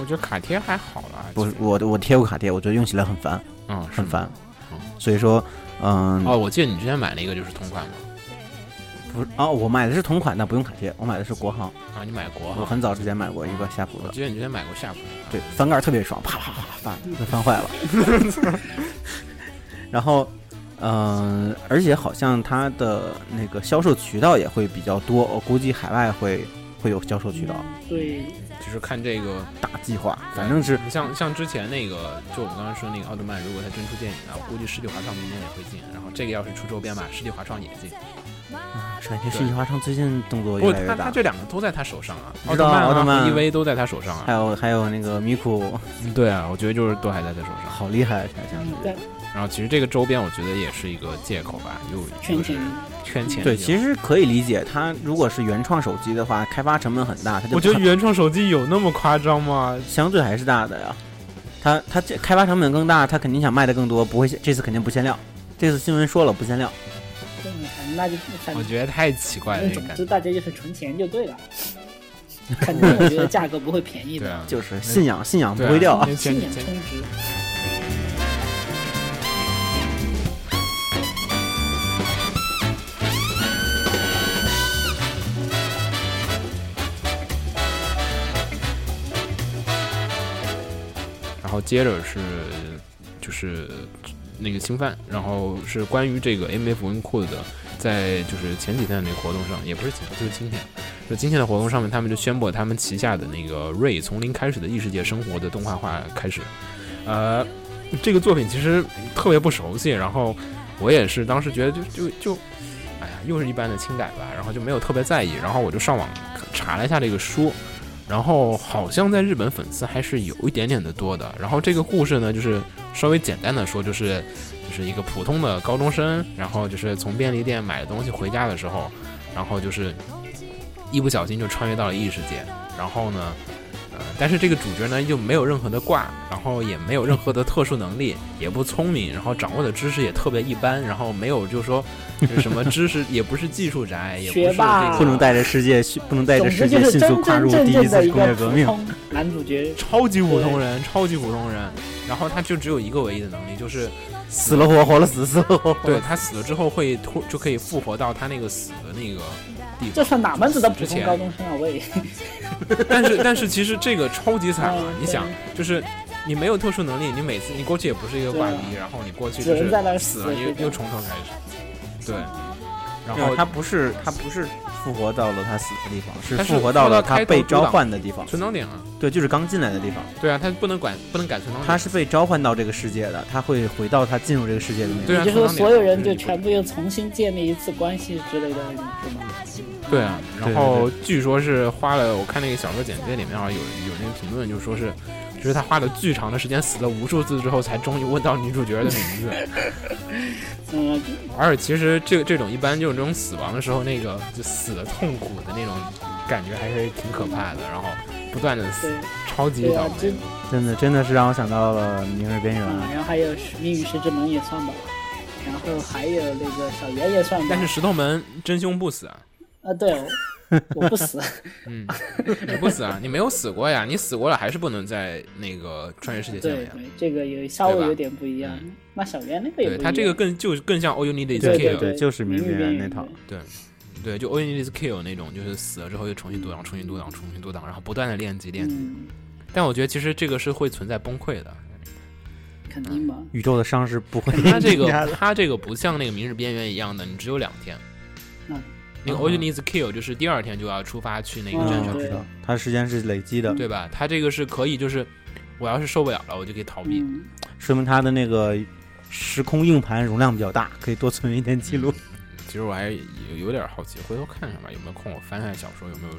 我觉得卡贴还好啦，不我我贴过卡贴，我觉得用起来很烦，嗯很烦嗯。所以说，嗯，哦，我记得你之前买了一个就是同款嘛，不是哦，我买的是同款，但不用卡贴，我买的是国行。啊，你买国我行，很早之前买过一个夏普的，我记得你之前买过夏普那个，对，翻盖儿特别爽，啪啪啪啪翻，翻坏了。然后，嗯、而且好像它的那个销售渠道也会比较多，我估计海外会会有销售渠道，对，就是看这个大计划，反正是像像之前那个，就我们刚刚说那个奥特曼，如果它真出电影啊，我估计世纪华创明年也会进。然后这个要是出周边吧，世纪华创也进。感觉世纪华创最近动作越来越大。他他这两个都在他手上啊，奥特曼啊奥特曼 EV 都在他手上还啊。有还有那个米库，对啊，我觉得就是都还在他手上。好厉害，想想嗯对，然后其实这个周边我觉得也是一个借口吧，又圈钱。圈钱。对，其实可以理解，他如果是原创手机的话，开发成本很大，它就我觉得原创手机有那么夸张吗？相对还是大的呀。他他这开发成本更大，他肯定想卖的更多，不会限这次肯定不限量。这次新闻说了不限量，那就反正我觉得太奇怪了，总。之大家就是存钱就对了。肯定我觉得价格不会便宜的，啊，就是信仰信仰不会掉啊。信仰充值。然后接着是就是那个侵犯，然后是关于这个 MF w i n c o d 的，在就是前几天的那个活动上，也不是前就是今天，就今天的活动上面，他们就宣布他们旗下的那个《瑞从零开始的异世界生活》的动画化开始。呃，这个作品其实特别不熟悉，然后我也是当时觉得就就就，哎呀，又是一般的轻改吧，然后就没有特别在意，然后我就上网查了一下这个书，然后好像在日本粉丝还是有一点点的多的。然后这个故事呢，就是稍微简单的说，就是就是一个普通的高中生，然后就是从便利店买东西回家的时候，然后就是一不小心就穿越到了异世界，然后呢。呃，但是这个主角呢又没有任何的挂，然后也没有任何的特殊能力，也不聪明，然后掌握的知识也特别一般，然后没有就是说就是什么知识，也不是技术宅，也不是这个不能带着世界迅，不能带着世界迅速跨入第一次工业革命。男主角，超级普通人，超级普通人，然后他就只有一个唯一的能力，就是死了活，活了死，死了活，活对他死了之后会突就可以复活到他那个死的那个地方。这算哪门子的普通高中生啊？喂，但是但是其实这个超级惨啊嗯！你想，就是你没有特殊能力，你每次你过去也不是一个挂逼，然后你过去只就是能在那儿死了，又又从头开始。对，然后他不是他不是复活到了他死的地方，是复活到了他被召唤的地方。存档点啊，对，就是刚进来的地方，对啊，他不能管不能改存档点。他是被召唤到这个世界的，他会回到他进入这个世界的那个。对就是说所有人就全部又重新建立一次关系之类的那种，是吗？对啊，然后据说是花了，我看那个小说简介里面好像有有那个评论，就说是，就是他花了巨长的时间，死了无数次之后，才终于问到女主角的名字。嗯，而且其实这个这种一般就是这种死亡的时候，那个就死的痛苦的那种感觉还是挺可怕的，然后不断的死，超级倒霉。真的真的是让我想到了《明日边缘》啊，然后还有《命运石之门》也算吧，然后还有那个小圆也算吧。但是石头门真凶不死啊，啊，对哦，我不死，嗯，你不死啊，你没有死过呀，你死过了还是不能在那个穿越世界线了呀。对对，这个有稍微有点不一样嗯。那小圆那个也不一样。对他这个更就更像 All You Need Is Kill，对对就是明明日边缘缘那套对对，就 All You Need Is Kill 那种，就是死了之后又重新读档，重新读档，重新读档，然后不断的练级练级。嗯，但我觉得其实这个是会存在崩溃的。肯定嘛。宇宙的伤是不会他这个增加的它这个不像那个明日边缘一样的，你只有两天。嗯那个 All You Need Is Kill 就是第二天就要出发去那个嗯战场，对知道，它时间是累积的，对吧？它这个是可以，就是我要是受不了了，我就可以逃避。嗯，说明它的那个时空硬盘容量比较大，可以多存一点记录。其实我还有有点好奇，回头看看吧，有没有空我翻翻小说，有没有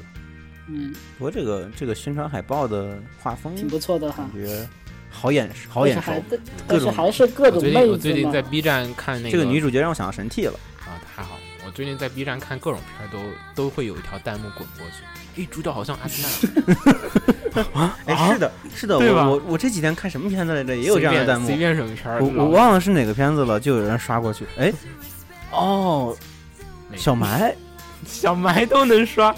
嗯，不过这个这个宣传海报的画风挺不错的哈感。觉好眼好眼熟但是。还各种还是各种妹最近我最。近在 B 站看那个这个女主角让我想到神替了。啊，太好了！我最近在 B 站看各种片儿都都会有一条弹幕滚过去，诶，主角好像阿斯纳，哎，是的，是的，对吧我我我这几天看什么片子来着？也有这样的弹幕随。便什么片儿，我我忘了是哪个片子了，就有人刷过去。哎，哦，小埋，小埋都能刷，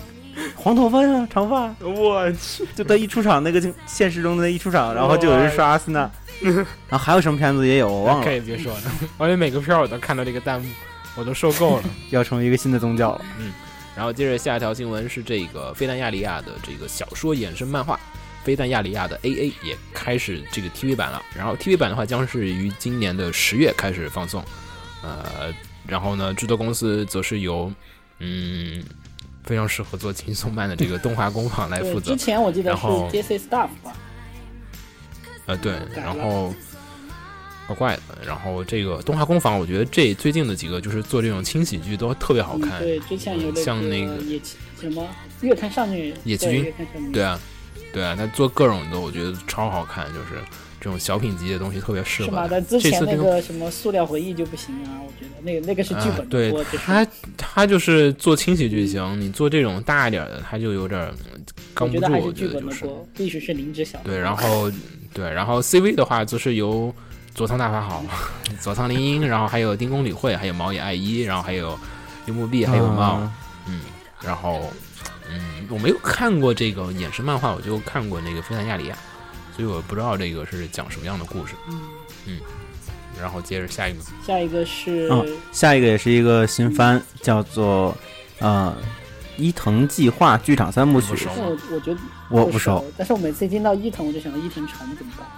黄头发呀，长发，我去，就他一出场那个就现实中的那一出场，然后就有人刷阿森纳。然后还有什么片子也有，我忘了，可以别说了，而且每个片儿我都看到这个弹幕，我都受够了。要成为一个新的宗教了。嗯然后接着下一条新闻是这个飞弹亚利亚的这个小说衍生漫画。飞弹亚里亚的 AA 也开始这个 TV 版了，然后 TV 版的话将是于今年的十月开始放送，呃，然后呢，制作公司则是由嗯非常适合做轻松漫的这个动画工坊来负，责之，前我记得是然后 JC Staff 吧。呃，对，然后怪怪的，然后这个动画工坊，我觉得这最近的几个就是做这种轻喜剧都特别好看，嗯对，之前有那像那个什么月刊少女，野崎君对啊，对啊，他做各种的，我觉得超好看，就是这种小品级的东西特别适是吗？但之前那这次这个什么塑料回忆就不行啊，我觉得那个那个是剧本啊对他他就是做轻喜剧行，你做这种大一点的，他就有点嗯刚不住，我觉得还是剧本必须是灵芝小。对，然后对，然后 CV 的话就是由佐仓大法好、佐仓绫音，然后还有丁宫理惠，还有毛野爱一，然后还有樱木碧，还有猫，嗯嗯，然后嗯，我没有看过这个衍生漫画，我就看过那个《飞弹亚里亚》，所以我不知道这个是讲什么样的故事。嗯，然后接着下一个，下一个是嗯下一个也是一个新番，叫做呃伊藤计划剧场三部曲。我我觉得不我不熟，，但是我每次一听到伊藤，我就想到伊藤诚怎么办？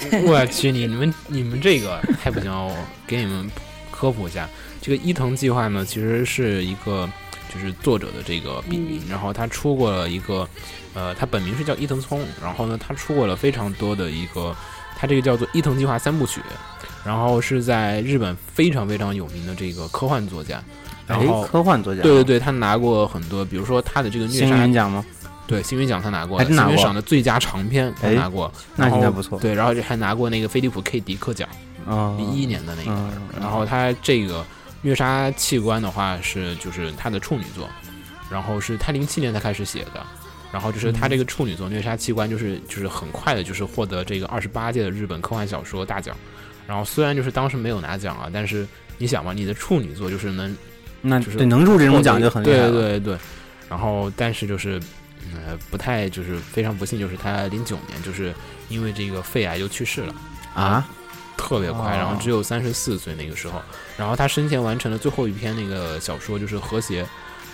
我去，你你们你们这个太不行了，我给你们科普一下，这个伊藤计划呢，其实是一个就是作者的这个笔名。然后他出过了一个，呃，他本名是叫伊藤聪。然后呢，他出过了非常多的一个，他这个叫做伊藤计划三部曲。然后是在日本非常非常有名的这个科幻作家。然后哎科幻作家，对对对，他拿过很多，比如说他的这个虐星杀奖吗？对，星云奖他拿过，星云赏的最佳长篇他哎拿过，那应该不错对，然后还拿过那个菲利普 K 迪克奖，啊，一一年的那个。嗯然后他这个虐杀器官的话是就是他的处女作，然后是他零七年才开始写的。然后就是他这个处女作《虐杀器官》，就是就是很快的，就是获得这个二十八届的日本科幻小说大奖。然后虽然就是当时没有拿奖啊，但是你想嘛，你的处女作就是能那就是对能入这种奖就很厉害对了。对对，然后但是就是呃不太就是非常不幸，就是他零九年就是因为这个肺癌就去世了，啊，特别快，哦。然后只有三十四岁那个时候，然后他生前完成了最后一篇那个小说就是《和谐》，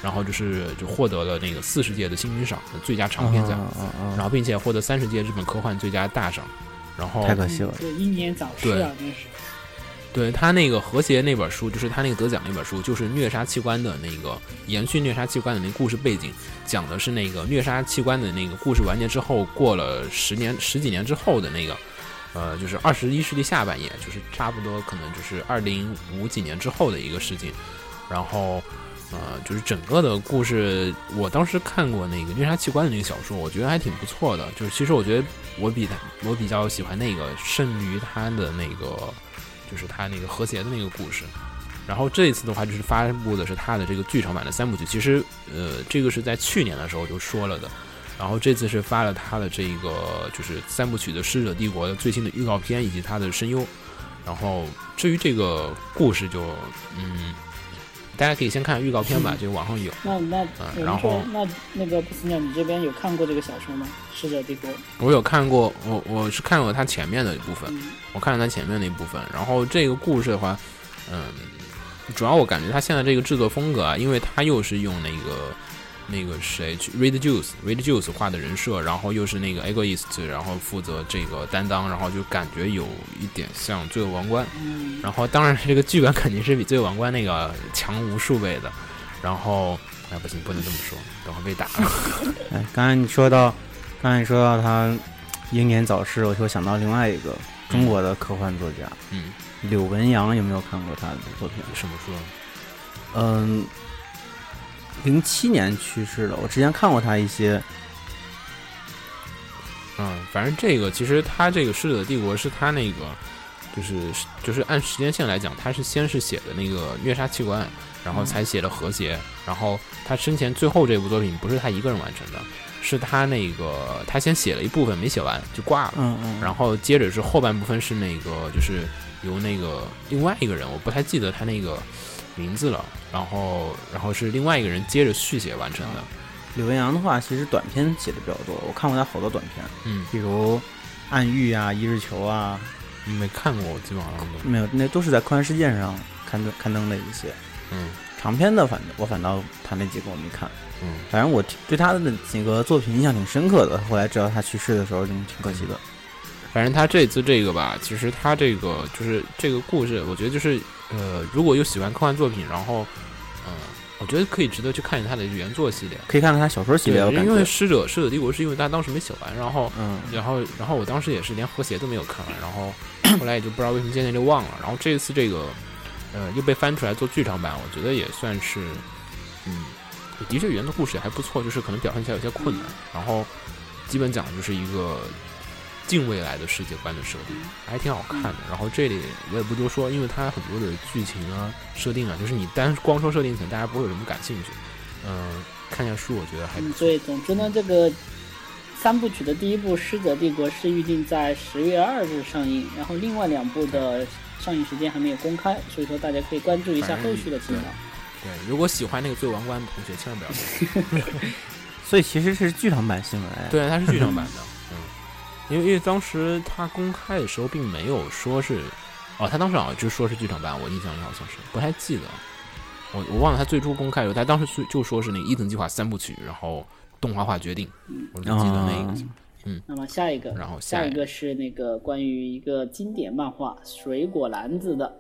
然后就是就获得了那个四十届的星云赏的最佳长篇奖，然后并且获得三十届日本科幻最佳大赏，然后太可惜了。对，英年早逝啊，真是。对他那个和谐那本书，就是他那个得奖那本书，就是虐杀器官的那个延续虐杀器官的那故事背景，讲的是那个虐杀器官的那个故事完结之后，过了十年十几年之后的那个，呃，就是二十一世纪下半叶，就是差不多可能就是二零五几年之后的一个事情，然后。呃，就是整个的故事，我当时看过那个虐杀器官的那个小说，我觉得还挺不错的。就是其实我觉得我比他，我比较喜欢那个胜于他的那个就是他那个和谐的那个故事。然后这一次的话，就是发布的是他的这个剧场版的三部曲。其实，呃，这个是在去年的时候就说了的。然后这次是发了他的这个就是三部曲的《使者帝国》的最新的预告片以及他的声优。然后至于这个故事就，嗯，大家可以先看预告片吧，这个网上有。那那嗯然后那那个不死鸟，你这边有看过这个小说吗？《使者帝国》。我有看过，我我是看过他前面的一部分，嗯，我看了他前面的一部分，然后这个故事的话，嗯，主要我感觉他现在这个制作风格啊，因为他又是用那个那个谁去 Read Juice 画的人设，然后又是那个 Egoist，然后负责这个担当，然后就感觉有一点像《罪恶王冠》，嗯，然后当然这个剧本肯定是比《罪恶王冠》那个强无数倍的，然后哎不行，不能这么说，等会被打了。哎，刚才你说到，刚才你说到他英年早逝，我就想到另外一个中国的科幻作家嗯，柳文阳，有没有看过他的作品？什么书？嗯，零七年去世的，我之前看过他一些，嗯，反正这个其实他这个《狮子的帝国》是他那个，就是就是按时间线来讲，他是先是写的那个虐杀器官，然后才写的和谐，然后他生前最后这部作品不是他一个人完成的，是他那个他先写了一部分没写完就挂了，嗯嗯，然后接着是后半部分是那个就是由那个另外一个人，我不太记得他那个名字了，然后然后是另外一个人接着续写完成的，柳文阳的话，其实短篇写的比较多，我看过他好多短篇，嗯，比如《暗域》啊，《一日球》啊，没看过，我基本上都，没有，那都是在科幻事件上刊登刊登的一些嗯长篇的反，我反倒他那几个我没看。嗯。反正我挺对他的几个作品印象挺深刻的。后来知道他去世的时候，就挺可惜的。反正他这次这个吧，其实他这个就是这个故事，我觉得就是呃，如果有喜欢科幻作品，然后嗯、我觉得可以值得去看一下他的原作系列。可以看看他小说系列，因为《觉，使者使者帝国》是因为他当时没写完，然后嗯，然后然后我当时也是连和谐都没有看完，然后后来也就不知道为什么渐渐就忘了。然后这一次这个呃又被翻出来做剧场版，我觉得也算是嗯，的确原的故事也还不错，就是可能表现起来有些困难，然后基本讲的就是一个近未来的世界观的设定，还挺好看的。然后这里我也不多说，因为它很多的剧情啊、设定啊，就是你单光说设定，可能大家不会有什么感兴趣。嗯、看一下书，我觉得还不嗯，错。所以总之呢，这个三部曲的第一部《狮者帝国》是预定在十月二日上映，然后另外两部的上映时间还没有公开，所以说大家可以关注一下后续的情况。对，如果喜欢那个《最王冠》的同学，千万不要看。所以其实是剧场版新闻。哎，对，它是剧场版的，嗯，因为因为当时他公开的时候并没有说是，哦，他当时好像就说是剧场版，我印象里好像是不太记得，我我忘了他最初公开的时候，他当时就就说是那个伊藤计划三部曲，然后动画化决定，我就记得那个，嗯。那么下一个，然后下一个。下一个是那个关于一个经典漫画《水果篮子》的。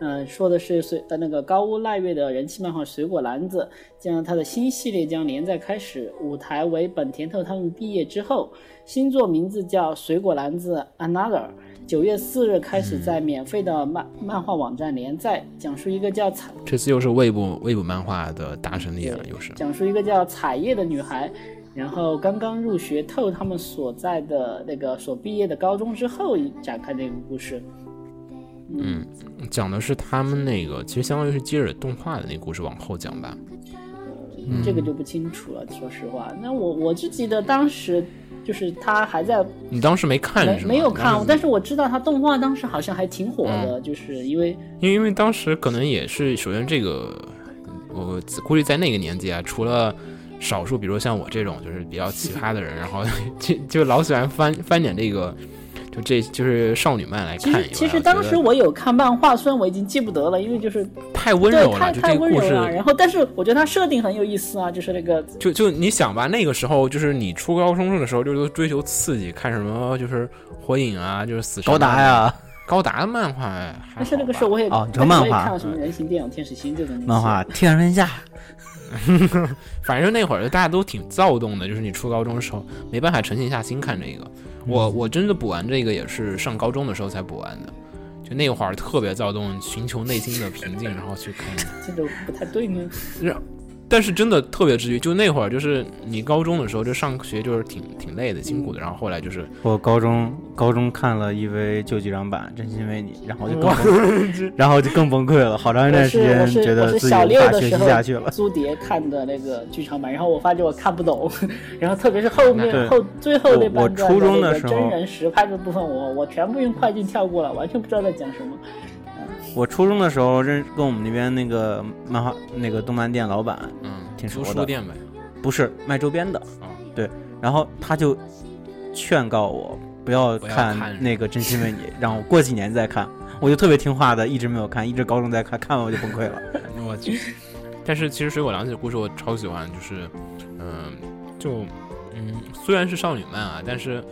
呃，说的是水呃那个高屋赖月的人气漫画《水果篮子》，将它的新系列将连载开始，舞台为本田透他们毕业之后，新作名字叫《水果篮子 Another》，九月四日开始在免费的漫、漫画网站连载，讲述一个叫彩这次又是未部未部漫画的大胜利了，又是。讲述一个叫彩叶的女孩，然后刚刚入学透他们所在的那个所毕业的高中之后展开的一个故事。嗯，讲的是他们那个，其实相当于是接着动画的那个故事往后讲吧。这个就不清楚了，说实话。那我我就记得当时就是他还在你当时没看没是吗？没有看但是我知道他动画当时好像还挺火的，就是因为因为因为当时可能也是，首先这个，我估计在那个年纪啊，除了少数，比如像我这种就是比较奇葩的人，然后 就就老喜欢翻翻点这个，就这就是少女漫来看以外。实其实当时我有看漫画，虽然我已经记不得了，因为就是太温柔了，就太太这故事温柔了。然后但是我觉得它设定很有意思啊，就是那个就就你想吧，那个时候就是你初高中的时候，就都追求刺激，看什么就是火影啊，就是死神高达啊，呀，高达的漫画但是那个时候我也哦那个时候这个漫画也看了什么人形电影、天使心这种漫画《天上天下 》反正那会儿大家都挺躁动的，就是你初高中的时候没办法沉静下心看这个。我我真的补完这个也是上高中的时候才补完的，就那会儿特别躁动，寻求内心的平静，然后去看。这种不太对呢。但是真的特别治愈，就那会儿就是你高中的时候就上学就是挺挺累的、辛苦的，然后后来就是我高中高中看了一 v 旧剧场版《真心为你》，然后就更崩 然后就更崩溃了，好长一段时间觉得自己无法学习下去了。租碟看的那个剧场版，然后我发觉我看不懂，然后特别是后面后最后那半段初中的真人实拍的部分，我我全部用快进跳过了，完全不知道在讲什么。我初中的时候认跟我们那边那个漫画那个动漫店老板，嗯，挺熟的租书店呗。不是卖周边的，嗯，对，然后他就劝告我不要看看那个《真心为你》，让我过几年再看。我就特别听话的，一直没有看，一直高中在看，看完我就崩溃了。我去。但是其实《水果凉子》的故事我超喜欢，就是，嗯、就，嗯，虽然是少女漫啊，但是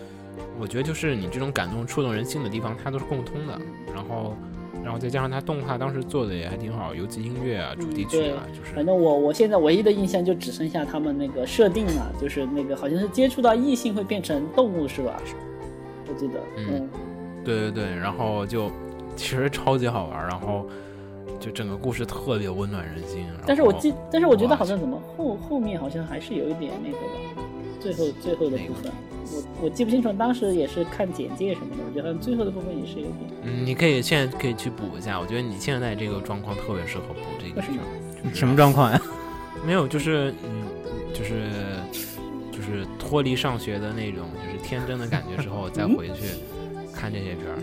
我觉得就是你这种感动、触动人心的地方，它都是共通的。然后，然后再加上它动画当时做的也还挺好，尤其音乐啊、主题曲啊，就是反正我我现在唯一的印象就只剩下他们那个设定了，就是那个好像是接触到异性会变成动物是吧？我记得，嗯嗯，对对对，然后就其实超级好玩，然后就整个故事特别温暖人心。但是我记，但是我觉得好像怎么后后面好像还是有一点那个吧，最后最后的部分，我我记不清楚，当时也是看简介什么的，我觉得最后的部分也是有点。嗯，你可以现在可以去补一下，我觉得你现在这个状况特别适合补这个为什么。就是什么状况呀？没有，就是嗯，就是就是脱离上学的那种，就是天真的感觉之后，再回去看这些片儿。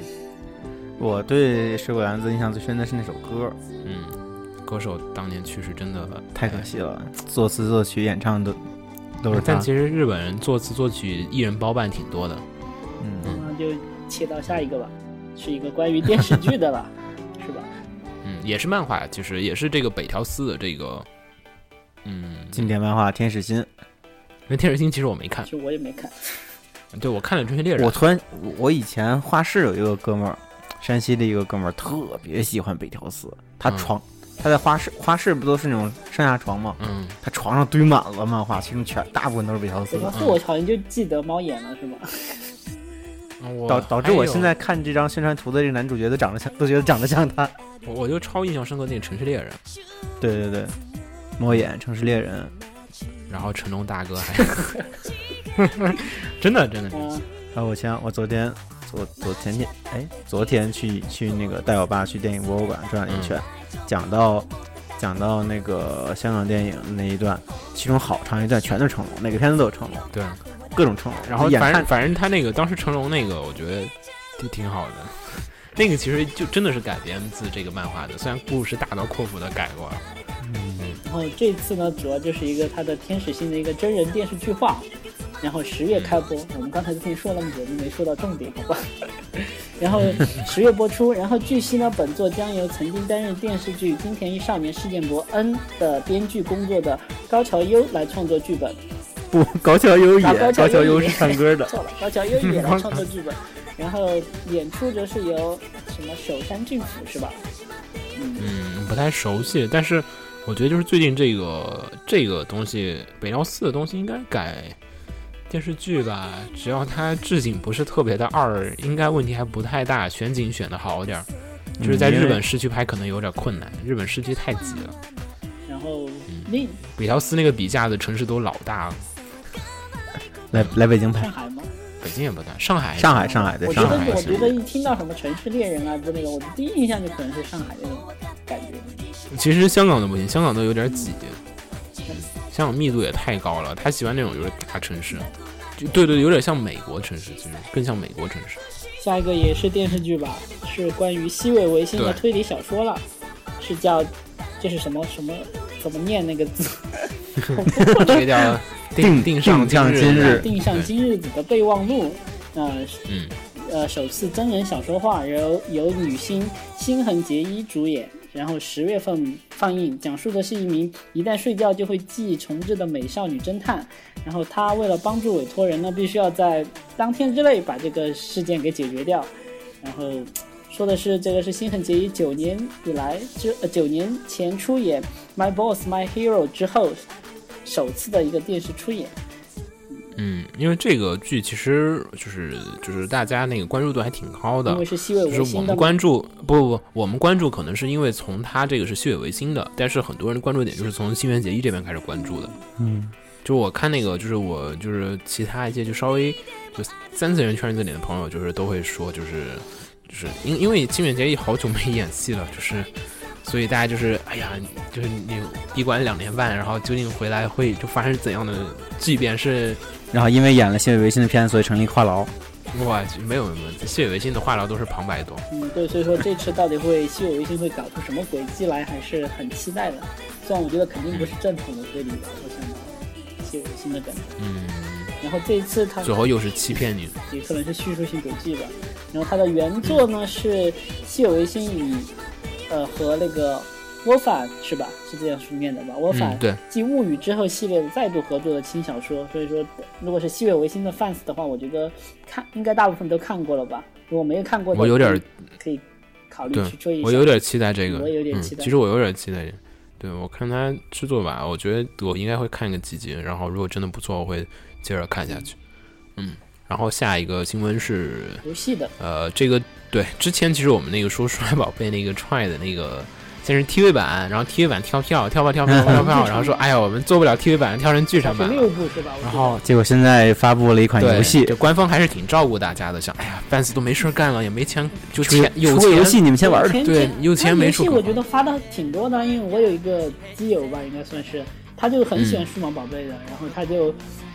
我对《水果篮子》印象最深的是那首歌，嗯，歌手当年去世真的太可惜了，作词作曲演唱都都是他但。其实日本人作词作曲艺人包办挺多的。嗯，那就切到下一个吧，是一个关于电视剧的了，是吧？嗯，也是漫画，其实也是这个北条司的这个，嗯，经典漫画《天使心》，因为天使心其实我没看，其实我也没看，对我看了《真血猎人我》，突然，我我以前画室有一个哥们儿，山西的一个哥们儿，特别喜欢北条司。他嗯床，他在花市，花市不都是那种上下床吗？嗯，他床上堆满了漫画，其中全大部分都是北条司的北条，司我好像就记得猫眼了，是吗？导导致我现在看这张宣传图的这个男主角都长得像，都觉得长得像他。我我就超印象深刻那个《城市猎人》，对对对，猫眼、城市猎人，然后成龙大哥还，真的真的，嗯，还有我前我昨天昨昨前天哎，昨天去去那个带我爸去电影博物馆转了一圈，讲到讲到那个香港电影那一段，其中好长一段全都是成龙，每个片子都有成龙，对。各种成龙。然后反正反正他那个当时成龙那个，我觉得就挺好的。那个其实就真的是改编自这个漫画的，虽然故事大刀阔斧的改过了。然后这次呢，主要就是一个他的天使星的一个真人电视剧化，然后十月开播。我们刚才之前说了那么久，都没说到重点，好吧？然后十月播出，然后据悉呢，本作将由曾经担任电视剧《金田一少年事件簿 N》的编剧工作的高桥优来创作剧本。不 高桥优也，啊高桥优也高桥优是 唱歌的，错了，高桥优也来创作剧本，然后演出则是由什么首山俊辅是吧？嗯，不太熟悉，但是我觉得就是最近这个这个东西，北条四的东西应该改电视剧吧，只要它置景不是特别的二，应该问题还不太大，选景选的好点儿。就是在日本市区拍可能有点困难，日本市区太挤了。然后嗯另北条司那个笔架的城市都老大了，来来北京拍上，海吗？北京也不大，上海上海上海对我觉得上海我觉得一听到什么城市猎人啊之类的，我的第一印象就可能是上海那种感觉。其实香港的不行，香港都有点挤，香港密度也太高了。他喜欢那种就是大城市，就对对，有点像美国城市，其实更像美国城市。下一个也是电视剧吧，是关于西尾维新的推理小说了，是叫这是什么什么怎么念那个字？这个叫定定上定上今今日。定上今日子的备忘录，呃嗯，呃首次真人小说化，由由女星新垣结衣主演，然后十月份放映，讲述的是一名一旦睡觉就会记忆重置的美少女侦探，然后她为了帮助委托人呢，必须要在当天之内把这个事件给解决掉，然后。说的是这个是新垣结衣九年以来之呃九年前出演《My Boss My Hero》之后首次的一个电视出演。嗯，因为这个剧其实就是就是大家那个关注度还挺高的因为，是西尾就是我们维新的嘛，关注不不不，我们关注可能是因为从他这个是西尾维新的，但是很多人关注点就是从新垣结衣这边开始关注的。嗯，就我看那个，就是我就是其他一些就稍微就三次元圈子里的朋友，就是都会说，就是就是因因为新垣结衣好久没演戏了，就是所以大家就是哎呀，就是你闭关两年半，然后究竟回来会就发生怎样的巨变？是然后因为演了新尾维新的片子，所以成立话痨。哇，没有没有，谢伟新的话痨都是旁白多。嗯，对，所以说这次到底会西尾维新会搞出什么轨迹来，还是很期待的。虽然我觉得肯定不是正统的推理吧，我想到西尾维新的感觉。嗯，然后这一次他最后又是欺骗你。也可能是叙述性轨迹吧。然后他的原作呢是西尾维新与呃和那个窝反是吧？是这样书念的吧？我反、嗯，对，继《物语》之后系列的再度合作的轻小说，所以说如果是西尾维新的 fans 的话，我觉得看应该大部分都看过了吧？如果没有看过的，我有点儿可以考虑去追一下。我有点期待这个。我有点嗯期待其实我有点期待。对，我看他制作吧，我觉得我应该会看一个几集，然后如果真的不错，我会接着看下去。嗯，然后下一个新闻是，游戏的，呃，这个对，之前其实我们那个说数码宝贝那个 try 的那个。先是 TV 版，然后 TV 版跳跳跳票跳跳跳票，然后说哎呀，我们做不了 TV 版，跳成剧场版然后结果现在发布了一款游戏这，官方还是挺照顾大家的，想哎呀，fans 都没事干了，也没钱，就钱有钱游戏你们先玩儿。对有钱他游戏没出口我觉得发的挺多的，因为我有一个基友吧，应该算是，他就很喜欢数码宝贝的，然后他就，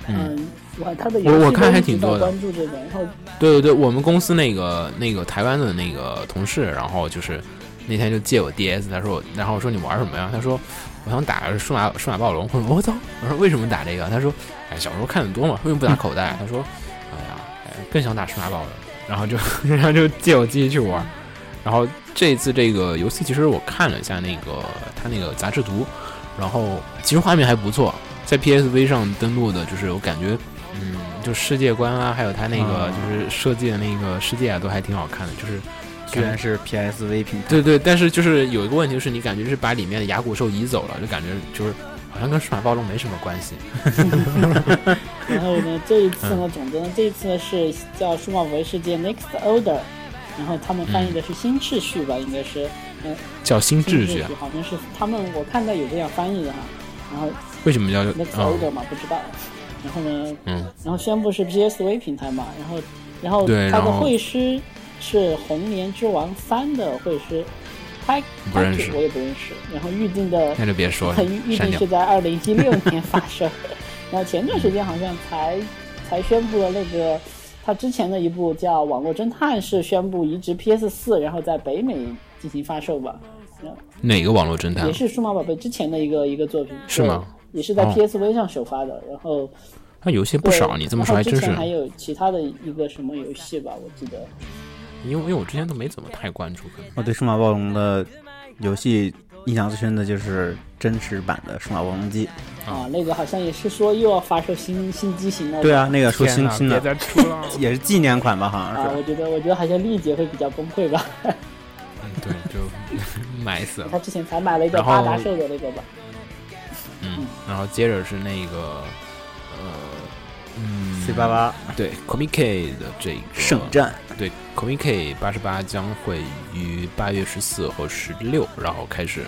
嗯，我，他的游戏我我看还挺多的关注这个，然后对对对，我们公司那个那个台湾的那个同事，然后就是那天就借我 DS，他说我，然后我说你玩什么呀？他说我想打数码数码暴龙。我说我操！我说为什么打这个？他说哎，小时候看的多嘛，为什么不打口袋？他说哎呀，哎更想打数码暴龙，然后就 然后就借我机器去玩。然后这一次这个游戏，其实我看了一下那个他那个杂志图，然后其实画面还不错，在 PSV 上登录的，就是我感觉。嗯，就世界观啊，还有他那个啊就是设计的那个世界啊，都还挺好看的。就是居然是 PSV 平台，对对，但是就是有一个问题，就是你感觉是把里面的牙骨兽移走了，就感觉就是好像跟数码暴龙没什么关系。然后呢，这一次呢，总之呢，这一次呢是叫《数码宝贝世界 Next Order》，然后他们翻译的是新秩序吧，应该是，嗯，叫新新秩序啊？好像是他们我看到有这样翻译的哈，然后为什么叫 Next 啊？Order 嘛，不知道。然后呢，嗯，然后宣布是 PSV 平台嘛，然后然后他的对然后绘师是《红莲之王三》的绘师，他不认识我也不认识。然后预定的那就别说了预，预定是。在二零一六年发售，然后前段时间好像才才宣布了那个。他之前的一部叫《网络侦探》是宣布移植 PS 四，然后在北美进行发售吧，哪个网络侦探也？是数码宝贝之前的一个一个作品，是吗？也是在哦 PSV 上首发的，然后它游戏不少，你这么说还真是之前。还有其他的一个什么游戏吧，我记得。因为因为我之前都没怎么太关注，可能我对数码暴龙的游戏印象最深的就是真实版的数码暴龙机。啊，那个好像也是说又要发售新新机型了。对啊，那个说新新的别再出了。也是纪念款吧，好啊，像是。我觉得我觉得好像丽姐会比较崩溃吧。嗯对，就 买死了。他之前才买了一个八达兽的那个吧，嗯，然后接着是那个 C 八八对 Comic 的这个圣战，对 Comic 八十八将会于八月十四和十六然后开始。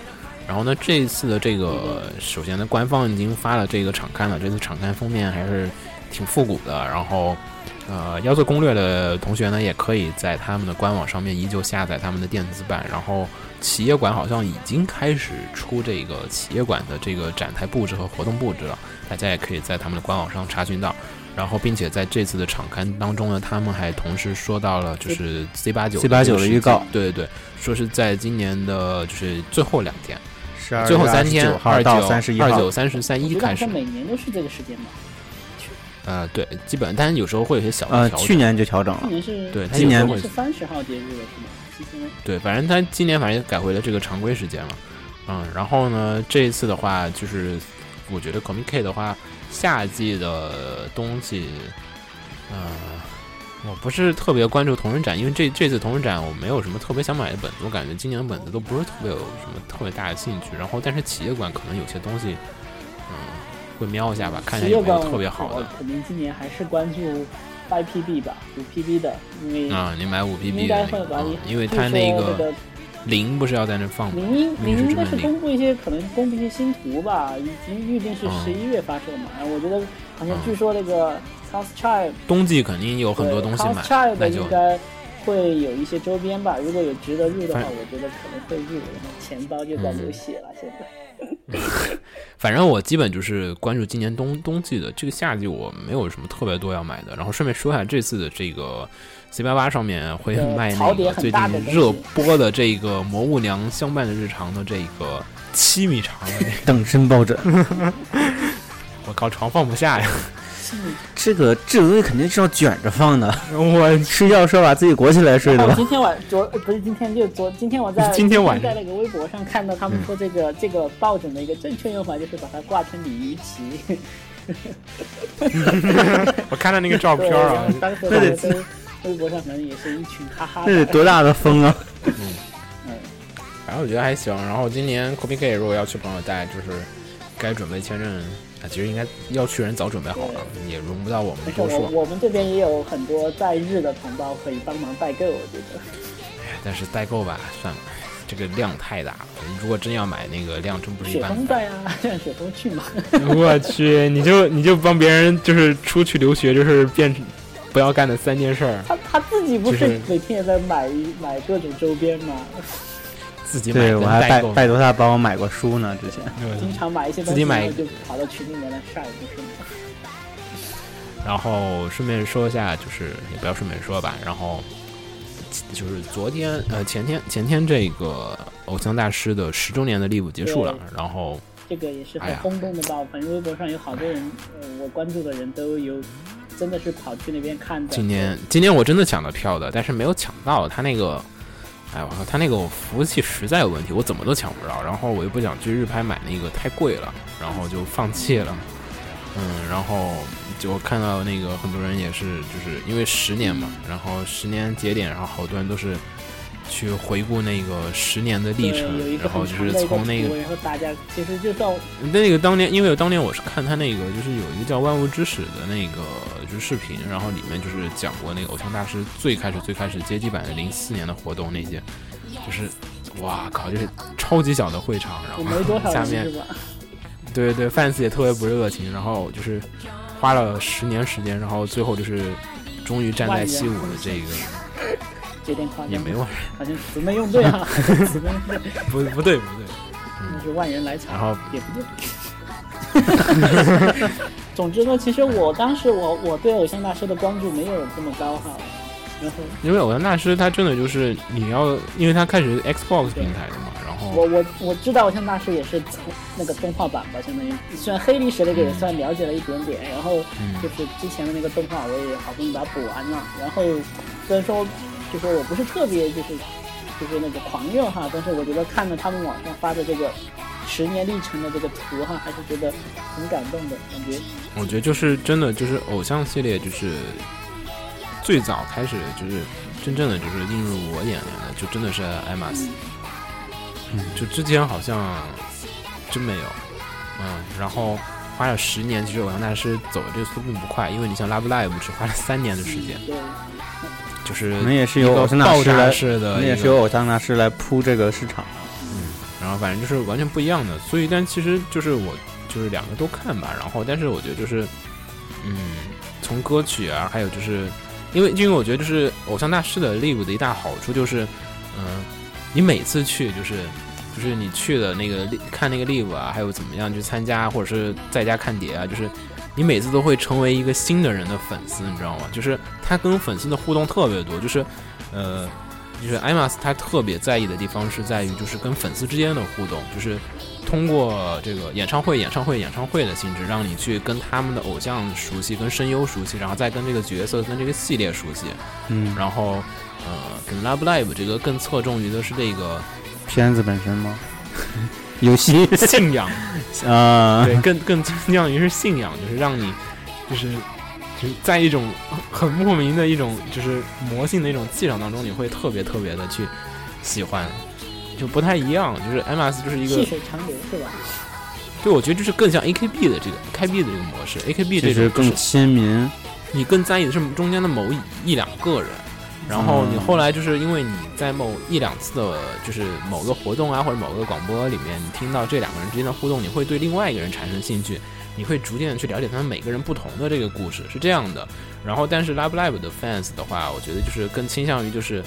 然后呢，这一次的这个，首先呢，官方已经发了这个场刊了。这次场刊封面还是挺复古的。然后，呃，要做攻略的同学呢，也可以在他们的官网上面依旧下载他们的电子版。然后，企业馆好像已经开始出这个企业馆的这个展台布置和活动布置了，大家也可以在他们的官网上查询到。然后，并且在这次的场刊当中呢，他们还同时说到了就是 C 八九 C 八九的预告，对对对，说是在今年的就是最后两天。十二最后三天，二九三十一号，二九、三十、三一开始。每年都是这个时间嘛。呃，对，基本，但是有时候会有些小呃，去年就调整了。去年是，对，今年是三十号节日了，是吗？对，反正他今年反正改回了这个常规时间了。嗯，然后呢，这一次的话，就是我觉得 Comic K 的话，夏季的东西，嗯。我不是特别关注同人展，因为这这次同人展我没有什么特别想买的本子，我感觉今年的本子都不是特别有什么特别大的兴趣。然后，但是企业馆可能有些东西，嗯，会瞄一下吧，看一下有没有特别好的。肯定今年还是关注 IPB 吧，五 PB 的，因为啊，你买五 PB 应该会吧，因为它那个零不是要在那放吗？零零应该是公布一些可能公布一些新图吧，以及预定是十一月发售嘛。然后我觉得好像据说那个。Cos Child 冬季肯定有很多东西买，那就应该会有一些周边吧。如果有值得入的话，我觉得可能会入。然后钱包就在流血了，现在。反正我基本就是关注今年冬冬季的，这个夏季我没有什么特别多要买的。然后顺便说一下，这次的这个 C 八八上面会卖那个最近热播的这个魔物娘相伴的日常的这个七米长的 等身抱枕。我靠，床放不下呀。这个这个东西肯定是要卷着放的。我睡觉时候把自己裹起来睡的。今天晚昨不是今天就昨今天我在今天晚在那个微博上看到他们说这个这个抱枕的一个正确用法就是把它挂成鲤鱼旗。我看到那个照片啊，当时在微博上可能也是一群哈哈。这得多大的风啊！嗯嗯，反正我觉得还行。然后今年 Kobe K 如果要去朋友带，就是该准备签证啊。其实应该要去人早准备好了，也轮不到我们多说。我们这边也有很多在日的同胞可以帮忙代购，我觉得。哎但是代购吧，算了，这个量太大了。如果真要买，那个量真不是一般。雪峰在啊，让 雪峰去嘛。我去，你就你就帮别人就是出去留学，就是变不要干的三件事儿。他他自己不是每天也在买买各种周边吗？自己对我还拜拜托他帮我买过书呢，之前经常买一些自己买就跑到群里面来晒，不是吗？然后顺便说一下，就是也不要顺便说吧，然后就是昨天呃前天前天这个偶像大师的十周年的 live 结束了，然后这个也是很轰动的吧？反正微博上有好多人，呃，我关注的人都有，真的是跑去那边看的。今年今年我真的抢了票的，但是没有抢到他那个。哎我靠，他那个服务器实在有问题，我怎么都抢不着。然后我又不想去日拍买那个太贵了，然后就放弃了。嗯，然后就看到那个很多人也是，就是因为十年嘛，然后十年节点，然后好多人都是。去回顾那个十年的历程，然后就是从那个，然后大家其实就到那个当年，因为当年我是看他那个，就是有一个叫《万物之始》的那个就是视频，然后里面就是讲过那个偶像大师最开始最开始街机版的零四年的活动那些，就是哇靠，就是超级小的会场，然后 下面 对对，fans 也特别不热情，然后就是花了十年时间，然后最后就是终于站在西武的这个。有点夸张，也没有，好像词没用对啊，词没用对，不不对不对，那是万人来抢，然后。也不对。总之呢，其实我当时我我对偶像大师的关注没有这么高哈，然后。因为偶像大师他真的就是你要，因为他开始 Xbox 平台的嘛，然后。我我我知道偶像大师也是从那个动画版吧，相当于虽然黑历史那个也算了解了一点点，然后就是之前的那个动画我也好不容易把它补完了，然后虽然说。就说我不是特别就是就是那个狂热哈，但是我觉得看了他们网上发的这个十年历程的这个图哈，还是觉得很感动的感觉。我觉得就是真的就是偶像系列就是最早开始就是真正的就是映入我眼帘的，就真的是艾玛斯。嗯就之前好像真没有，嗯，然后花了十年，其实偶像大师走的这个速度并不快，因为你像 Love Live 只花了三年的时间，对，就是可能也是一个由偶像大师来，式的一个，我们也是由偶像大师来铺这个市场。嗯然后反正就是完全不一样的，所以但其实就是我就是两个都看吧，然后但是我觉得就是，嗯，从歌曲啊，还有就是因为因为我觉得就是偶像大师的 live 的一大好处就是，嗯、你每次去就是就是你去了那个看那个 live 啊，还有怎么样去参加，或者是在家看碟啊，就是你每次都会成为一个新的人的粉丝，你知道吗？就是他跟粉丝的互动特别多，就是呃。就是艾玛斯他特别在意的地方是在于，就是跟粉丝之间的互动，就是通过这个演唱会、演唱会、演唱会的性质，让你去跟他们的偶像熟悉，跟声优熟悉，然后再跟这个角色、跟这个系列熟悉，嗯，然后呃，跟 Love Live 这个更侧重于的是这个片子本身吗？游戏信仰，啊，对，更更倾向于是信仰，就是让你就是就是在一种很莫名的一种就是魔性的一种气场当中，你会特别特别的去喜欢，就不太一样。就是 MS 就是一个细水长流是吧？对，我觉得就是更像 AKB 的这个 AKB 的这个模式，AKB 这就是更种就是亲民。你更在意的是中间的某一一两个人，然后你嗯后来就是因为你在某一两次的，就是某个活动啊或者某个广播里面，你听到这两个人之间的互动，你会对另外一个人产生兴趣，你会逐渐的去了解他们每个人不同的这个故事，是这样的。然后，但是 Love Live 的 fans 的话，我觉得就是更倾向于就是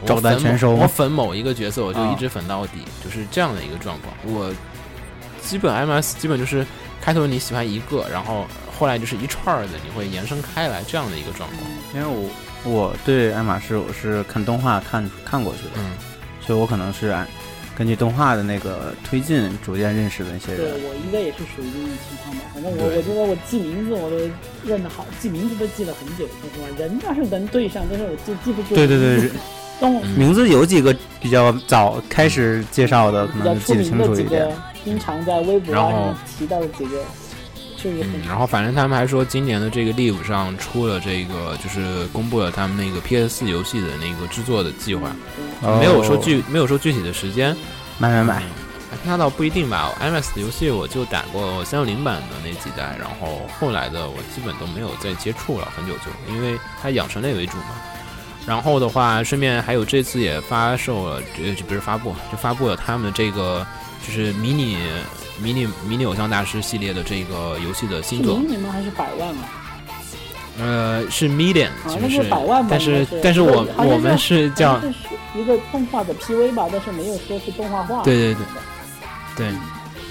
我照单粉某全收我粉某一个角色，我就啊一直粉到底，就是这样的一个状况。我基本 MS 基本就是开头你喜欢一个，然后后来就是一串的，你会延伸开来这样的一个状况。因为我我对爱马仕我是看动画看看过去的，嗯，所以我可能是按根据动画的那个推进逐渐认识的那些人对。我应该也是属于这种情况吧。反正我我觉得我记名字我都认得好，记名字都记了很久。说实话，人倒是能对上，但是我就记不住。对对对，动嗯名字有几个比较早开始介绍的，可比较能记得出名的几清楚一点个。，经常在微博上提到的几个，嗯，然后反正他们还说，今年的这个 Live 上出了这个，就是公布了他们那个 PS 4游戏的那个制作的计划，哦没有说具没有说具体的时间。买买买，嗯，那倒不一定吧。MS 的游戏我就打过三六零版的那几代，然后后来的我基本都没有再接触了，很久就，因为它养成类为主嘛。然后的话，顺便还有这次也发售了，不是发布，就发布了他们的这个就是迷你迷你迷你偶像大师系列的这个游戏的是新作。迷你吗？还是百万啊？呃，是 million，其实是百万吧但是是但是我是我们是叫是一个动画的 PV 吧，但是没有说是动画化。对对对对，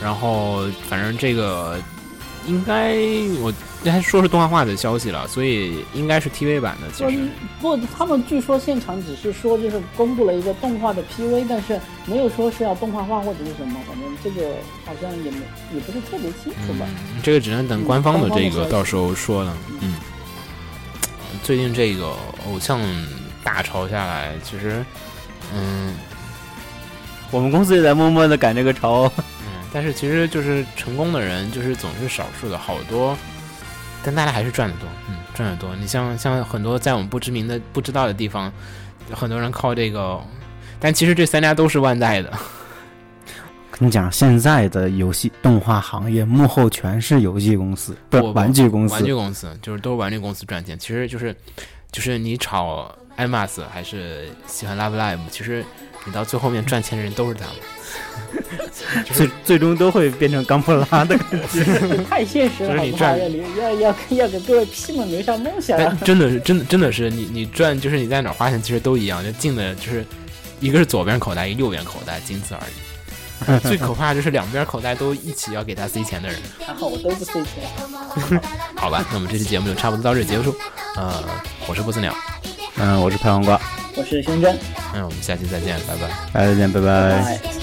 然后反正这个应该我还说是动画化的消息了，所以应该是 TV 版的。其实嗯，不，他们据说现场只是说就是公布了一个动画的 PV，但是没有说是要动画化或者是什么，反正这个好像也没也不是特别清楚吧。嗯，这个只能等官方的这个到时候说了。嗯，最近这个偶像大潮下来，其实嗯我们公司也在默默的赶这个潮。嗯，但是其实就是成功的人就是总是少数的，好多，但大家还是赚得多，嗯，赚得多。你像像很多在我们不知名的、不知道的地方，很多人靠这个，但其实这三家都是万代的，跟你讲，现在的游戏动画行业幕后全是游戏公司，不玩具公司玩。具公司就是都是玩具公司赚钱。其实就是就是你炒 IMAX 还是喜欢 Love Live，其实你到最后面赚钱的人都是他们。最最终都会变成钢普拉的感觉。太现实了，好不好？要要要要给各位屁们留下梦想真的是真的真的是你你赚就是你在哪儿花钱其实都一样，就进的就是一个是左边口袋，一个右边口袋，仅此而已。最可怕就是两边口袋都一起要给他塞钱的人。还好我都不塞钱。好吧，那我们这期节目就差不多到这结束。呃，我是不死鸟，嗯，我是拍黄瓜，我是胸针，那我们下期再见，拜拜。大家再见，拜拜。拜。し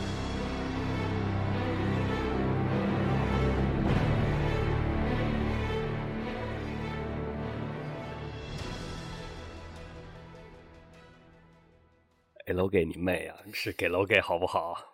给楼给你妹啊！是给楼给好不好？